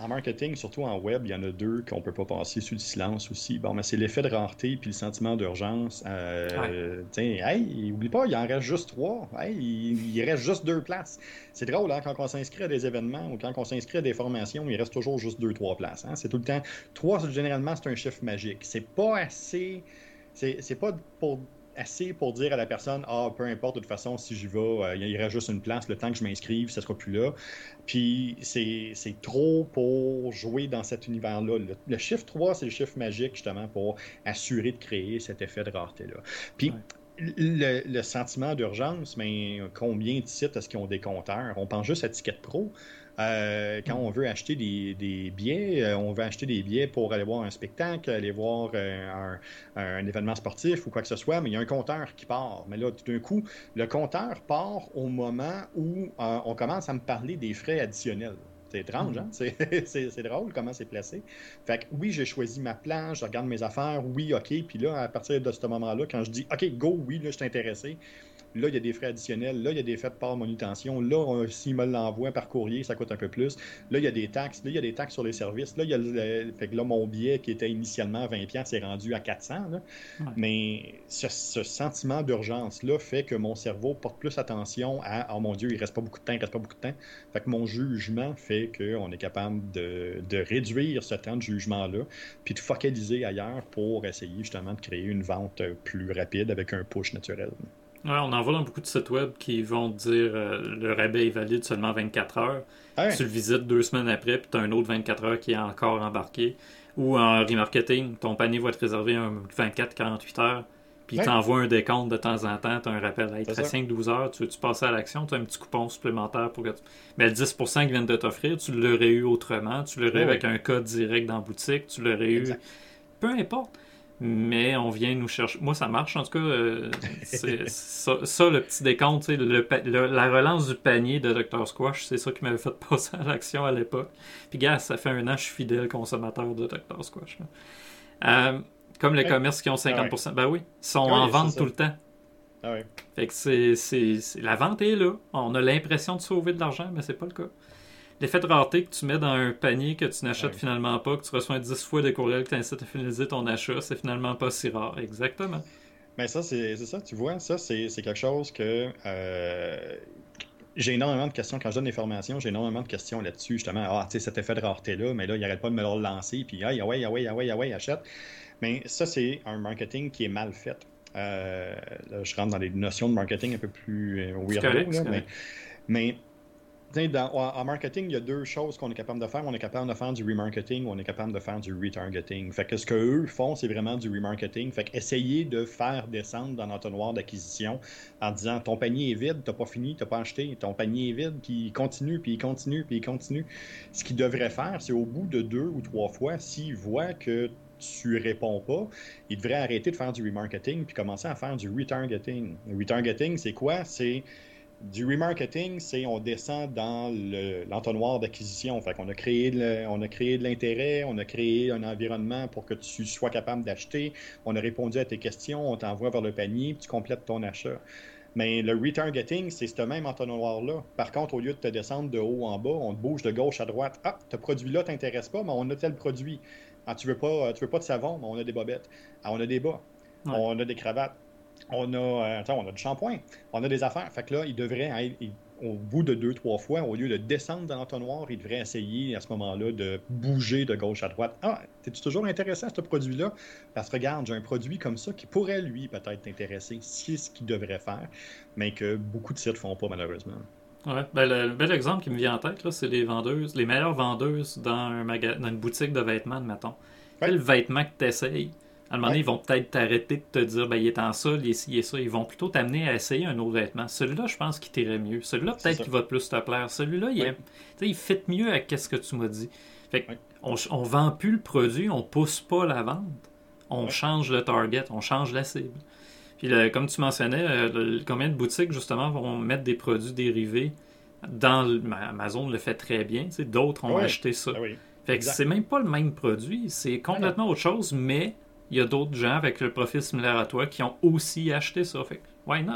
en marketing, surtout en web, il y en a deux qu'on peut pas passer sous le silence aussi. Bon, mais c'est l'effet de rareté puis le sentiment d'urgence. Euh, tiens, hey, oublie pas, il en reste juste trois. Hey, il, il reste juste deux places. C'est drôle, hein, quand on s'inscrit à des événements ou quand on s'inscrit à des formations, il reste toujours juste deux, trois places. hein. C'est tout le temps. Trois, généralement, c'est un chiffre magique. C'est pas assez. C'est pas pour assez pour dire à la personne ah peu importe de toute façon si j'y vais euh, il reste juste une place le temps que je m'inscrive ça sera plus là puis c'est trop pour jouer dans cet univers-là. Le, le chiffre 3, c'est le chiffre magique, justement, pour assurer de créer cet effet de rareté-là. Puis Ouais. le, le sentiment d'urgence, mais combien de sites est-ce qu'ils ont des compteurs? On pense juste à Ticket Pro. Euh, quand on veut acheter des, des billets, euh, on veut acheter des billets pour aller voir un spectacle, aller voir euh, un, un événement sportif ou quoi que ce soit, mais il y a un compteur qui part. Mais là, tout d'un coup, le compteur part au moment où on commence à me parler des frais additionnels. C'est étrange, hein? C'est, c'est- drôle comment c'est placé. Fait que oui, j'ai choisi ma plan, je regarde mes affaires, oui, OK. Puis là, à partir de ce moment-là, quand je dis OK, go, oui, là, je suis intéressé, là, il y a des frais additionnels, là, il y a des frais de part manutention, là, s'il me l'envoie par courrier, ça coûte un peu plus. Là, il y a des taxes, là, il y a des taxes sur les services. Là, il y a le- fait que là, mon billet qui était initialement 20$, c'est rendu à 400$. là. Ouais. Mais ce, ce sentiment d'urgence-là fait que mon cerveau porte plus attention à Oh mon Dieu, il reste pas beaucoup de temps, il reste pas beaucoup de temps. Fait que mon jugement fait qu'on est capable de, de réduire ce temps de jugement-là, puis de focaliser ailleurs pour essayer justement de créer une vente plus rapide avec un push naturel. Ouais, on en voit dans beaucoup de sites web qui vont te dire euh, le rabais est valide seulement 24 heures. Tu le visites deux semaines après, puis tu as un autre 24 heures qui est encore embarqué. Ou en remarketing, ton panier va être réservé un 24-48 heures, puis Ouais. tu envoies un décompte de temps en temps, tu as un rappel. Hey, ça. 5-12 heures, tu veux-tu passer à l'action, tu as un petit coupon supplémentaire pour que tu... Mais le 10% qu'ils viennent de t'offrir, tu l'aurais eu autrement, tu l'aurais eu avec oui. un code direct dans la boutique, tu l'aurais eu... Peu importe. Mais on vient nous chercher. Moi, ça marche. En tout cas, euh, c'est ça, ça, le petit décompte, le la relance du panier de Dr. Squash, c'est ça qui m'avait fait passer à l'action à l'époque. Puis, gars, ça fait un an que je suis fidèle consommateur de Dr. Squash. Euh, comme les Ouais. commerces qui ont 50%, ben oui, ils sont Oui, en vente tout le temps. Ah ouais. Fait que c'est- la vente est là. On a l'impression de sauver de l'argent, mais c'est pas le cas. L'effet de rareté que tu mets dans un panier que tu n'achètes Ouais. finalement pas, que tu reçois 10 fois des courriels qui t'incitent à finaliser ton achat, c'est finalement pas si rare. Exactement. Mais ça, c'est ça, tu vois, ça, c'est quelque chose que. euh, J'ai énormément de questions quand je donne des formations, j'ai énormément de questions là-dessus, justement. Ah, tu sais, cet effet de rareté-là, mais là, il n'arrête pas de me le lancer, puis ah, ouais, ah ouais, ah ouais, ah ouais, achète. Mais ça, c'est un marketing qui est mal fait. Euh, là, je rentre dans les notions de marketing un peu plus euh, weirdo, là, mais, mais tu dans- en marketing, il y a deux choses qu'on est capable de faire. On est capable de faire du remarketing ou on est capable de faire du retargeting. Fait que ce qu'eux font, c'est vraiment du remarketing. Fait que essayer de faire descendre dans l'entonnoir d'acquisition en disant ton panier est vide, t'as pas fini, t'as pas acheté, ton panier est vide, puis il continue, puis il continue, puis il continue. Ce qu'ils devraient faire, c'est au bout de deux ou trois fois, s'ils voient que tu réponds pas, ils devraient arrêter de faire du remarketing puis commencer à faire du retargeting. Le retargeting, c'est quoi? C'est du remarketing, c'est on descend dans le- l'entonnoir d'acquisition. Fait qu'on a créé on a créé de l'intérêt, on a créé un environnement pour que tu sois capable d'acheter, on a répondu à tes questions, on t'envoie vers le panier, puis tu complètes ton achat. Mais le retargeting, c'est ce même entonnoir-là. Par contre, au lieu de te descendre de haut en bas, on te bouge de gauche à droite. Ah, ce produit-là t'intéresse pas, mais on a tel produit. Ah, tu veux pas, tu veux pas de savon, mais on a des bobettes. Ah, on a des bas. Ouais. On a des cravates. On a, euh, attends, on a du shampoing. On a des affaires. Fait que là, il devrait il- au bout de deux, trois fois, au lieu de descendre dans l'entonnoir, il devrait essayer à ce moment-là de bouger de gauche à droite. Ah, es-tu toujours intéressé à ce produit-là? Parce que regarde, j'ai un produit comme ça qui pourrait, lui, peut-être t'intéresser. C'est ce qu'il devrait faire, mais que beaucoup de sites font pas, malheureusement. Ouais. Ben, le, le bel exemple qui me vient en tête, là, c'est les vendeuses, les meilleures vendeuses dans, un maga- dans une boutique de vêtements. Ouais. Le vêtement que tu essayes, à un moment donné, ils vont peut-être t'arrêter de te dire, ben, il est en ça, il est ci, il est ça. Ils vont plutôt t'amener à essayer un autre vêtement. Celui-là, je pense qu'il t'irait mieux. Celui-là, peut-être qu'il va plus te plaire. Celui-là, il, est- il fit mieux avec ce que tu m'as dit. Fait que on, on vend plus le produit, on pousse pas la vente. On change le target, on change la cible. Puis le- comme tu mentionnais, euh, le- combien de boutiques justement vont mettre des produits dérivés dans le- ma- Amazon le fait très bien, d'autres ont Ouais. acheté ça. Ah oui. Fait que c'est même pas le même produit, c'est complètement autre chose, mais il y a d'autres gens avec le profil similaire à toi qui ont aussi acheté ça. Fait que why not?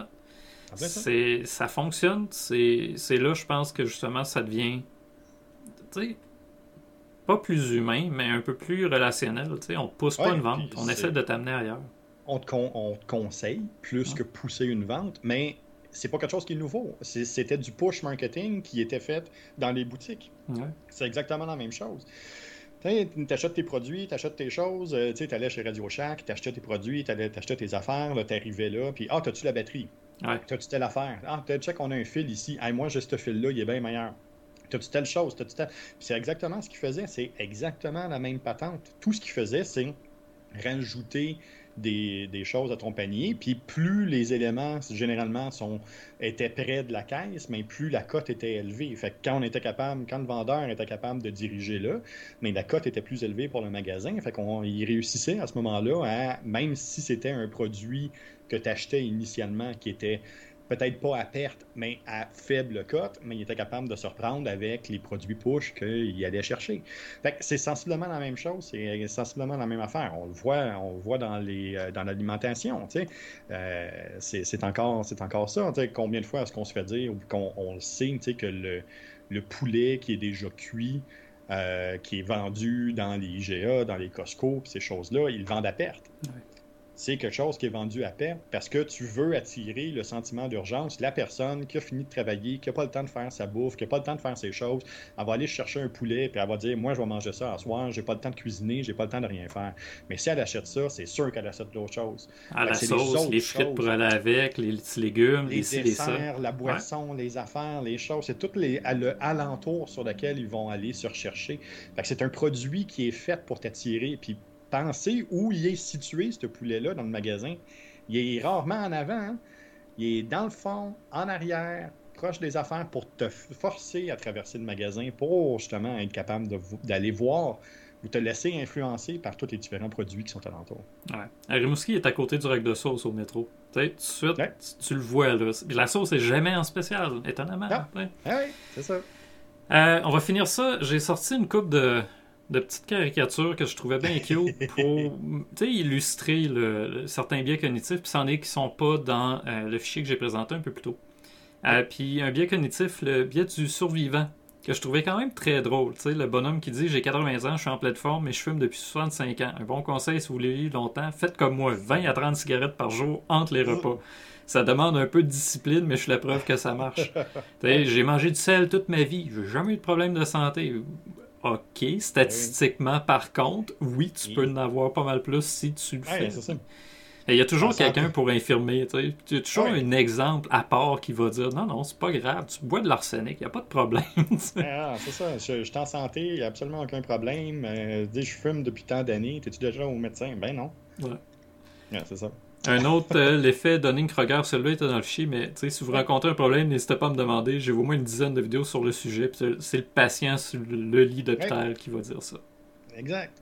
En fait, ça. C'est, ça fonctionne. C'est, c'est là, je pense que justement, ça devient, tu sais, pas plus humain, mais un peu plus relationnel. Tu sais, on pousse pas une vente, on essaie de t'amener ailleurs. on te, con- on te conseille plus Ouais. que pousser une vente, mais c'est pas quelque chose qui est nouveau. C'était du push marketing qui était fait dans les boutiques. Ouais. C'est exactement la même chose. Tu achètes tes produits, tu achètes tes choses, euh, tu allais chez Radio Shack, tu achetais tes produits, tu achetais tes affaires, tu arrivais là, puis ah, t'as-tu la batterie? Ouais. T'as-tu telle affaire? Ah, t'as check, on a un fil ici. Hey, moi, j'ai ce fil-là, il est bien meilleur. T'as-tu telle chose? T'as-tu telle... Puis c'est exactement ce qu'il faisait, c'est exactement la même patente. Tout ce qu'il faisait, c'est rajouter des, choses à ton panier, puis plus les éléments, généralement, étaient près de la caisse, mais plus la cote était élevée. Fait que quand on était capable, quand le vendeur était capable de diriger là, mais la cote était plus élevée pour le magasin. Fait qu'on il réussissait à ce moment-là même si c'était un produit que tu achetais initialement qui était peut-être pas à perte, mais à faible cote, mais il était capable de se reprendre avec les produits push qu'il allait chercher. C'est sensiblement la même chose, c'est sensiblement la même affaire. On le voit, on le voit dans euh, dans l'alimentation. Euh, c'est encore, encore ça. Combien de fois est-ce qu'on se fait dire ou qu'on on le sais, que le, le poulet qui est déjà cuit, euh, qui est vendu dans les IGA, dans les Costco, ces choses-là, ils le vendent à perte. C'est quelque chose qui est vendu à perte parce que tu veux attirer le sentiment d'urgence. La personne qui a fini de travailler, qui n'a pas le temps de faire sa bouffe, qui n'a pas le temps de faire ses choses, elle va aller chercher un poulet puis elle va dire Moi, je vais manger ça à soir, j'ai pas le temps de cuisiner, j'ai pas le temps de rien faire. Mais si elle achète ça, c'est sûr qu'elle achète d'autres choses. À Fait la les sauce, autres les frites pour choses. aller avec, les petits légumes, les Les les desserts, la boisson, les affaires, les choses, c'est tout les, à le alentour sur lequel ils vont aller se rechercher. C'est un produit qui est fait pour t'attirer. Puis pensez où il est situé, ce poulet-là, dans le magasin. Il est rarement en avant. hein. Il est dans le fond, en arrière, proche des affaires pour te forcer à traverser le magasin pour justement être capable d'aller voir ou te laisser influencer par tous les différents produits qui sont alentour. Ouais. À Rimouski est à côté du rack de sauce au métro. Tu sais, tout de suite, Ouais. tu, tu le vois là. La sauce est jamais en spécial, étonnamment. Ah. Ouais. Ah oui, c'est ça. Euh, on va finir ça. J'ai sorti une coupe de, de petites caricatures que je trouvais bien cute pour illustrer le, le- certains biais cognitifs. Puis c'en est qui sont pas dans euh, le fichier que j'ai présenté un peu plus tôt. Euh, puis un biais cognitif, le biais du survivant. que je trouvais quand même très drôle. Le bonhomme qui dit J'ai 80 ans, je suis en pleine forme, mais je fume depuis 65 ans. Un bon conseil si vous voulez vivre longtemps, faites comme moi 20 à 30 cigarettes par jour entre les repas. Ça demande un peu de discipline, mais je suis la preuve que ça marche. J'ai mangé du sel toute ma vie, j'ai jamais eu de problème de santé. OK, statistiquement, par contre, oui, tu peux en avoir pas mal plus si tu le Ouais, fais. Il y a toujours quelqu'un pour infirmer. tu sais. Il y a toujours Ouais. un exemple à part qui va dire non, non, c'est pas grave, tu bois de l'arsenic, il n'y a pas de problème. Ah, c'est ça. Je, suis en santé, il n'y a absolument aucun problème. Euh, dis, je fume depuis tant d'années. T'es-tu déjà au médecin? Ben non. Ouais. Ouais, c'est ça. Un autre, euh, l'effet Dunning-Kruger, celui-là était dans le fichier, mais tu sais, si vous rencontrez un problème, n'hésitez pas à me demander. J'ai au moins une dizaine de vidéos sur le sujet, c'est- c'est le patient sur le lit d'hôpital qui va dire ça. Exact.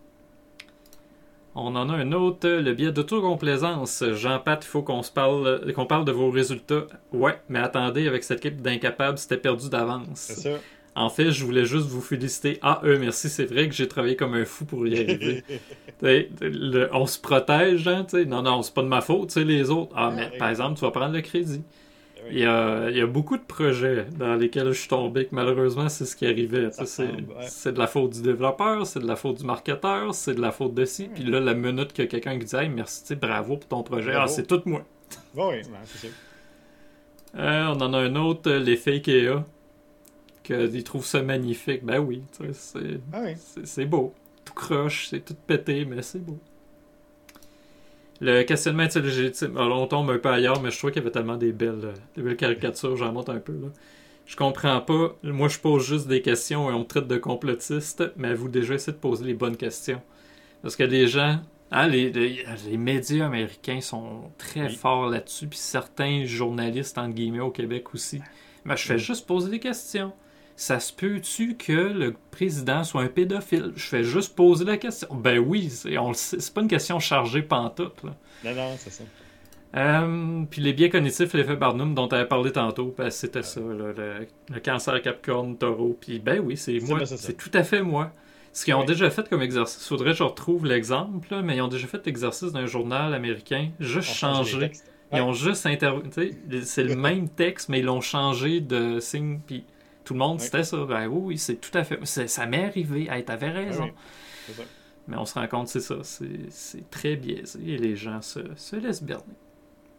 On en a un autre, le biais d'autocomplaisance. Jean-Pat, il faut qu'on se parle, qu'on parle de vos résultats. Ouais, mais attendez, avec cette équipe d'incapables, c'était perdu d'avance. C'est ça. En fait, je voulais juste vous féliciter. Ah, eux, merci, c'est vrai que j'ai travaillé comme un fou pour y arriver. Le- on se protège, hein, t'sais. Non, non, c'est pas de ma faute, les autres. Ah, mais oui. par exemple, tu vas prendre le crédit. Oui. Il y a, il y a beaucoup de projets dans lesquels je suis tombé que malheureusement, c'est ce qui arrivait. C'est ouais. de la faute du développeur, c'est de la faute du marketeur, c'est de la faute de ci. Puis là, la minute qu'il y a quelqu'un qui dit Hey, merci, bravo pour ton projet. Ah, c'est tout moi. Oui, c'est. Euh, on en a un autre, euh, les fake EA. Qu'ils trouvent ça magnifique. Ben oui, c'est. Ah oui. Beau. Tout croche, c'est tout pété, mais c'est beau. Le questionnement est légitime? Alors, on tombe un peu ailleurs, mais je trouve qu'il y avait tellement des belles, euh, des belles caricatures. J'en monte un peu, là. Je comprends pas. Moi, je pose juste des questions et on me traite de complotiste, mais vous déjà essayez de poser les bonnes questions. Parce que les gens, hein, les, les, les médias américains sont très Oui. forts là-dessus, puis certains journalistes, entre guillemets, au Québec aussi. Mais je fais juste poser des questions. Ça se peut-tu que le président soit un pédophile? Je fais juste poser la question. Ben oui, c'est on le sait, c'est pas une question chargée pantoute. Là. Non, non, c'est ça. Euh, puis les biais cognitifs, l'effet Barnum dont tu avais parlé tantôt, ben, c'était ça, là, le, le cancer Capricorne, Taureau. Puis ben oui, c'est C'est moi, c'est ça. c'est tout à fait moi. Ce qu'ils ont Oui. déjà fait comme exercice, faudrait que je retrouve l'exemple, là, mais ils ont déjà fait l'exercice d'un journal américain, juste On changé. Ils ont juste inter... tu sais, C'est le même texte, mais ils l'ont changé de signe. Puis tout le monde, Oui. c'était ça. Ben oui, c'est tout à fait. c'est- Ça m'est arrivé. Hey, t'avais raison. oui. C'est ça. Mais on se rend compte, c'est ça. C'est c'est très biaisé et les gens se, se laissent berner.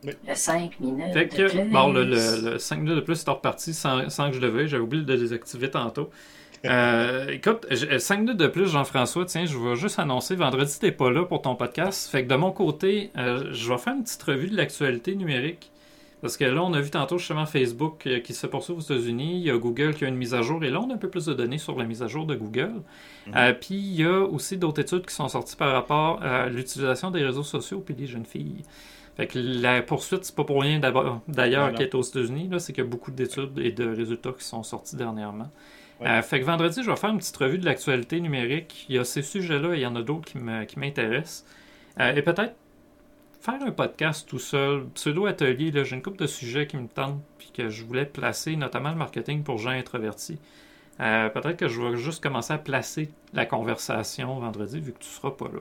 Le 5 minutes Fait de que, plus. bon, le, le, le 5 minutes de plus est reparti sans, sans que je le veuille. J'avais oublié de le désactiver tantôt. Euh, écoute, 5 minutes de plus, Jean-François, tiens, je vais juste annoncer, vendredi, t'es pas là pour ton podcast. Fait que de mon côté, euh, je vais faire une petite revue de l'actualité numérique. Parce que là, on a vu tantôt justement Facebook euh, qui se poursuit aux États-Unis. Il y a Google qui a une mise à jour. Et là, on a un peu plus de données sur la mise à jour de Google. Euh, Puis il y a aussi d'autres études qui sont sorties par rapport à l'utilisation des réseaux sociaux puis des jeunes filles. Fait que la poursuite, c'est pas pour rien d'ailleurs qu'elle est aux États-Unis. là, C'est qu'il y a beaucoup d'études et de résultats qui sont sortis dernièrement. Ouais. Euh, fait que vendredi, je vais faire une petite revue de l'actualité numérique. Il y a ces sujets-là et il y en a d'autres qui qui m'intéressent. Euh, et peut-être faire un podcast tout seul, pseudo-atelier. là, J'ai une couple de sujets qui me tentent puis que je voulais placer, notamment le marketing pour gens introvertis. Euh, peut-être que je vais juste commencer à placer la conversation vendredi, vu que tu seras pas là.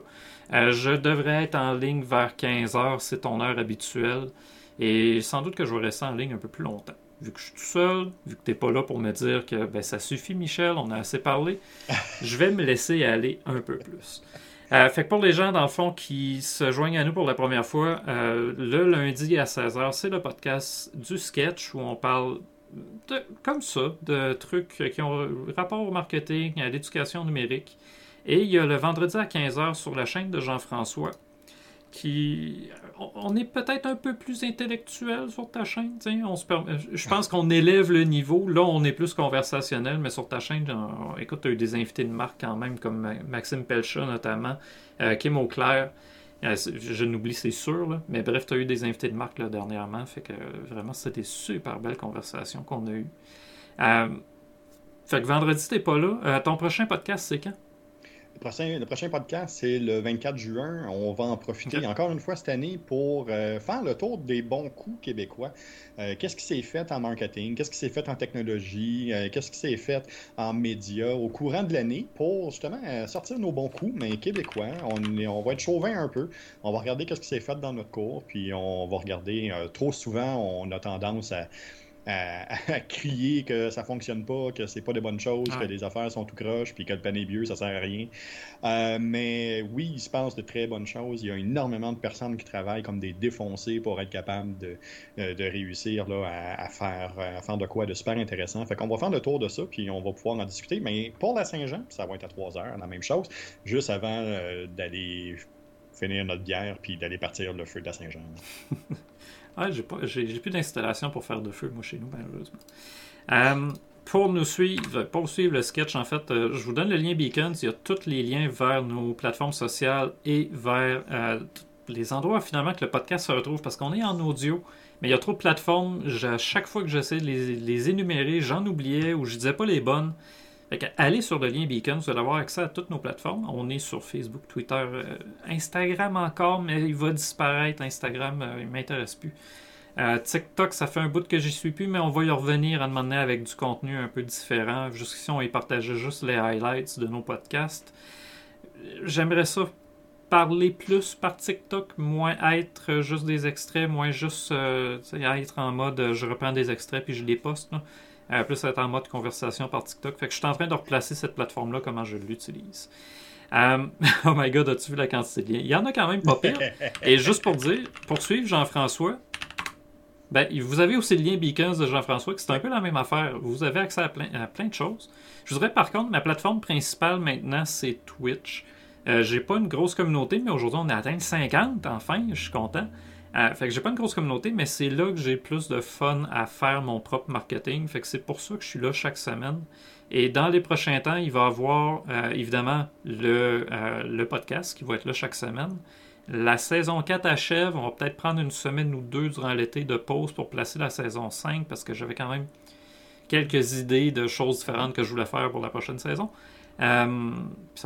Euh, je devrais être en ligne vers 15h, c'est ton heure habituelle. Et sans doute que je vais rester en ligne un peu plus longtemps. Vu que je suis tout seul, vu que tu n'es pas là pour me dire que ben, ça suffit, Michel, on a assez parlé, je vais me laisser aller un peu plus. Euh, fait que pour les gens, dans le fond, qui se joignent à nous pour la première fois, euh, le lundi à 16h, c'est le podcast du sketch où on parle comme ça, de trucs qui ont rapport au marketing, à l'éducation numérique. Et il y a le vendredi à 15h sur la chaîne de Jean-François, qui... on- est peut-être un peu plus intellectuel sur ta chaîne. On Je pense qu'on élève le niveau. Là, on est plus conversationnel, mais sur ta chaîne, écoute, tu as eu des invités de marque quand même, comme Ma- Maxime Pelcha notamment, euh, Kim Auclair. Euh, je n'oublie, c'est sûr, mais bref, tu as eu des invités de marque dernièrement. Fait que vraiment, c'était super belles conversations qu'on a eues. Euh, fait que vendredi, t'es pas là. Euh, ton prochain podcast, c'est quand? Le prochain, le prochain podcast, c'est le 24 juin. On va en profiter encore une fois cette année pour euh, faire le tour des bons coups québécois. Euh, qu'est-ce qui s'est fait en marketing? Qu'est-ce qui s'est fait en technologie? Euh, qu'est-ce qui s'est fait en médias au courant de l'année pour justement sortir nos bons coups, mais québécois. On, est- on va être chauvin un peu. On va regarder qu'est-ce qui s'est fait dans notre cours, puis on va regarder. trop souvent, on a tendance à à, crier que ça fonctionne pas, que c'est pas des bonnes choses, que les affaires sont tout croches, puis que le panier vieux, ça sert à rien. Euh, mais oui, il se passe de très bonnes choses. Il y a énormément de personnes qui travaillent comme des défoncés pour être capables de, euh, de réussir là, à, faire, à faire de quoi de super intéressant. Fait qu'on va faire le tour de ça, puis on va pouvoir en discuter. Mais pour la Saint-Jean, ça va être à 3 heures, la même chose, juste avant euh, d'aller finir notre bière, puis d'aller partir le feu de la Saint-Jean. Ah, j'ai, plus d'installation pour faire de feu, moi, chez nous, malheureusement. Euh, pour nous suivre, pour suivre le sketch, en fait, euh, je vous donne le lien Beacons. Il y a tous les liens vers nos plateformes sociales et vers euh, les endroits finalement que le podcast se retrouve parce qu'on est en audio. Mais il y a trop de plateformes. À chaque fois que j'essaie de les, les énumérer, j'en oubliais ou je disais pas les bonnes allez sur le lien Beacon, vous allez avoir accès à toutes nos plateformes. On est sur Facebook, Twitter, euh, Instagram encore, mais il va disparaître. Instagram, euh, il ne m'intéresse plus. Euh, TikTok, ça fait un bout que j'y suis plus, mais on va y revenir à demander avec du contenu un peu différent. Jusqu'ici, on y partageait juste les highlights de nos podcasts. J'aimerais ça parler plus par TikTok, moins être juste des extraits, moins juste être en mode je reprends des extraits puis je les poste. Euh, plus être en mode conversation par TikTok. Fait que je suis en train de replacer cette plateforme-là, comment je l'utilise. Euh, oh my god, as-tu vu la quantité de liens? Il y en a quand même pas pire. Et juste pour dire, pour suivre Jean-François, ben, vous avez aussi le lien Beacons de Jean-François, qui c'est un peu la même affaire. Vous avez accès à plein, à plein de choses. Je voudrais par contre, ma plateforme principale maintenant, c'est Twitch. Euh, j'ai pas une grosse communauté, mais aujourd'hui, on a atteint 50, enfin, je suis content. Euh, fait que j'ai pas une grosse communauté, mais c'est là que j'ai plus de fun à faire mon propre marketing. Fait que c'est pour ça que je suis là chaque semaine. Et dans les prochains temps, il va y avoir euh, évidemment le, euh, le, podcast qui va être là chaque semaine. La saison 4 achève. On va peut-être prendre une semaine ou deux durant l'été de pause pour placer la saison 5 parce que j'avais quand même quelques idées de choses différentes que je voulais faire pour la prochaine saison. ça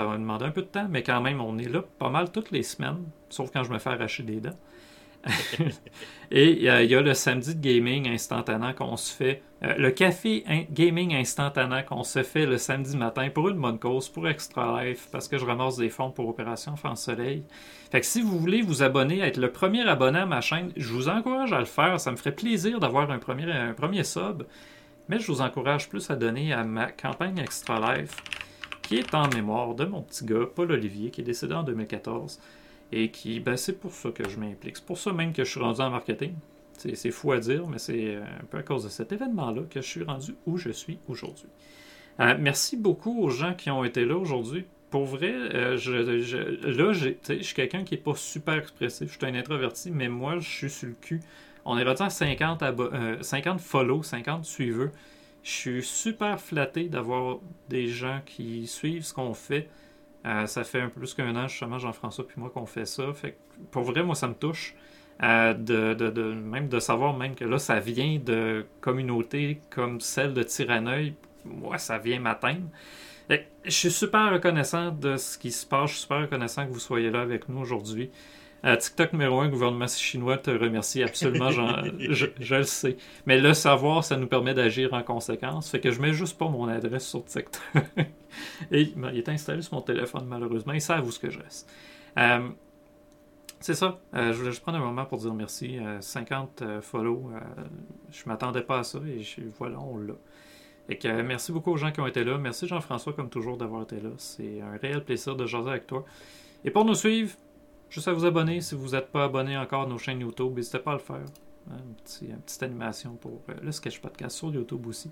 va me demander un peu de temps, mais quand même, on est là pas mal toutes les semaines, sauf quand je me fais arracher des dents. Et il y, a le samedi de gaming instantané qu'on se fait, euh, le café gaming instantané qu'on se fait le samedi matin pour une bonne cause, pour Extra Life, parce que je ramasse des fonds pour Opération France Soleil. Fait que si vous voulez vous abonner, être le premier abonné à ma chaîne, je vous encourage à le faire. Ça me ferait plaisir d'avoir un premier, un premier sub. Mais je vous encourage plus à donner à ma campagne Extra Life, qui est en mémoire de mon petit gars, Paul Olivier, qui est décédé en 2014 et qui, ben, c'est pour ça que je m'implique. C'est pour ça même que je suis rendu en marketing. C'est fou à dire, mais c'est euh, un peu à cause de cet événement-là que je suis rendu où je suis aujourd'hui. Euh, merci beaucoup aux gens qui ont été là aujourd'hui. Pour vrai, euh, là, je suis quelqu'un qui n'est pas super expressif. Je suis un introverti, mais moi, je suis sur le cul. On est rendu à 50, 50 follow, 50 suiveurs. Je suis super flatté d'avoir des gens qui suivent ce qu'on fait. Euh, ça fait un peu plus qu'un an, justement, Jean-François puis moi, qu'on fait ça. Fait pour vrai, moi, ça me touche. Euh, de, même de savoir même que là, ça vient de communautés comme celle de Tiranneuil. Moi, ça vient m'atteindre. Je suis super reconnaissant de ce qui se passe. Je suis super reconnaissant que vous soyez là avec nous aujourd'hui. Euh, TikTok numéro 1, gouvernement chinois te remercie absolument, je, je, le sais. Mais le savoir, ça nous permet d'agir en conséquence. Fait que je mets juste pas mon adresse sur TikTok. Et il est installé sur mon téléphone, malheureusement. Ils savent où ce que je reste. Euh, c'est ça. Euh, je voulais juste prendre un moment pour dire merci. 50 follow. je m'attendais pas à ça et voilà, on l'a. Et que, merci beaucoup aux gens qui ont été là. Merci Jean-François, comme toujours, d'avoir été là. C'est un réel plaisir de jaser avec toi. Et pour nous suivre, Juste à vous abonner si vous n'êtes pas abonné encore à nos chaînes YouTube, n'hésitez pas à le faire. Une, petite animation pour euh, le Sketch Podcast sur YouTube aussi.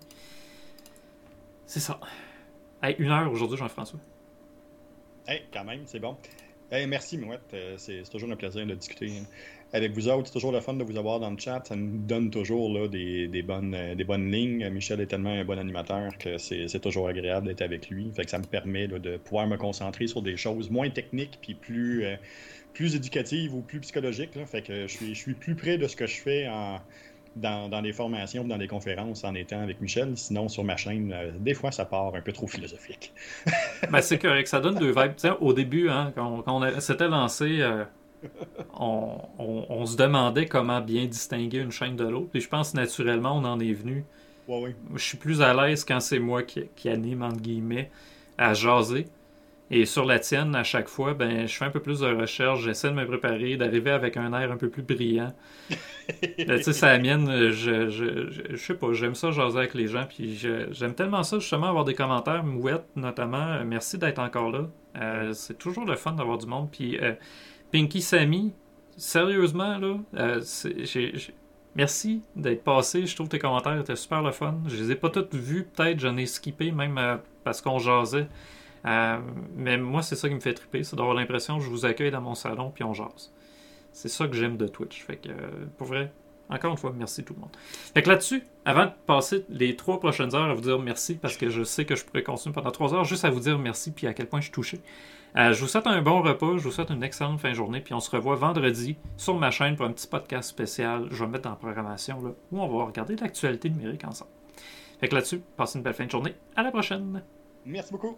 C'est ça. une heure aujourd'hui, Jean-François. Hey, quand même, c'est bon. Merci, Mouette. Euh, c'est toujours un plaisir de discuter hein. Avec vous autres. C'est toujours le fun de vous avoir dans le chat. Ça nous donne toujours là, des, bonnes, euh, des bonnes lignes. Michel est tellement un bon animateur que c'est toujours agréable d'être avec lui. Fait que ça me permet de pouvoir me concentrer sur des choses moins techniques puis plus plus éducative ou plus psychologique. Là. Fait que je suis, plus près de ce que je fais dans, les formations, dans les conférences en étant avec Michel. Sinon, sur ma chaîne, euh, des fois, ça part un peu trop philosophique. ben, c'est correct. Ça donne deux vibes. au début, hein, quand, on, s'était lancé, euh, on, on, se demandait comment bien distinguer une chaîne de l'autre. Puis je pense naturellement, on en est venu. Ouais, Je suis plus à l'aise quand c'est moi qui, qui anime, entre guillemets, à jaser Et sur la tienne, à chaque fois, ben, je fais un peu plus de recherche, j'essaie de me préparer, d'arriver avec un air un peu plus brillant. Ben, tu sais, c'est la mienne, je, je, je, sais pas, j'aime ça jaser avec les gens, puis j'aime tellement ça, justement, avoir des commentaires, mouettes notamment. Merci d'être encore là. Euh, c'est toujours le fun d'avoir du monde. Puis euh, Pinky Sammy, sérieusement, là, euh, merci d'être passé. Je trouve tes commentaires étaient super le fun. Je les ai pas tous vus, peut-être, j'en ai skippé, même parce qu'on jasait. mais moi, c'est ça qui me fait triper, c'est d'avoir l'impression que je vous accueille dans mon salon puis on jase. C'est ça que j'aime de Twitch. Fait que, pour vrai, encore une fois, merci tout le monde. Fait que là-dessus, avant de passer les trois prochaines heures à vous dire merci, parce que je sais que je pourrais continuer pendant trois heures, juste à vous dire merci, puis à quel point je suis touché. Euh, je vous souhaite un bon repas, je vous souhaite une excellente fin de journée, puis on se revoit vendredi sur ma chaîne pour un petit podcast spécial. Je vais mettre en programmation là, où on va regarder l'actualité numérique ensemble. Fait que là-dessus, passez une belle fin de journée. À la prochaine. Merci beaucoup.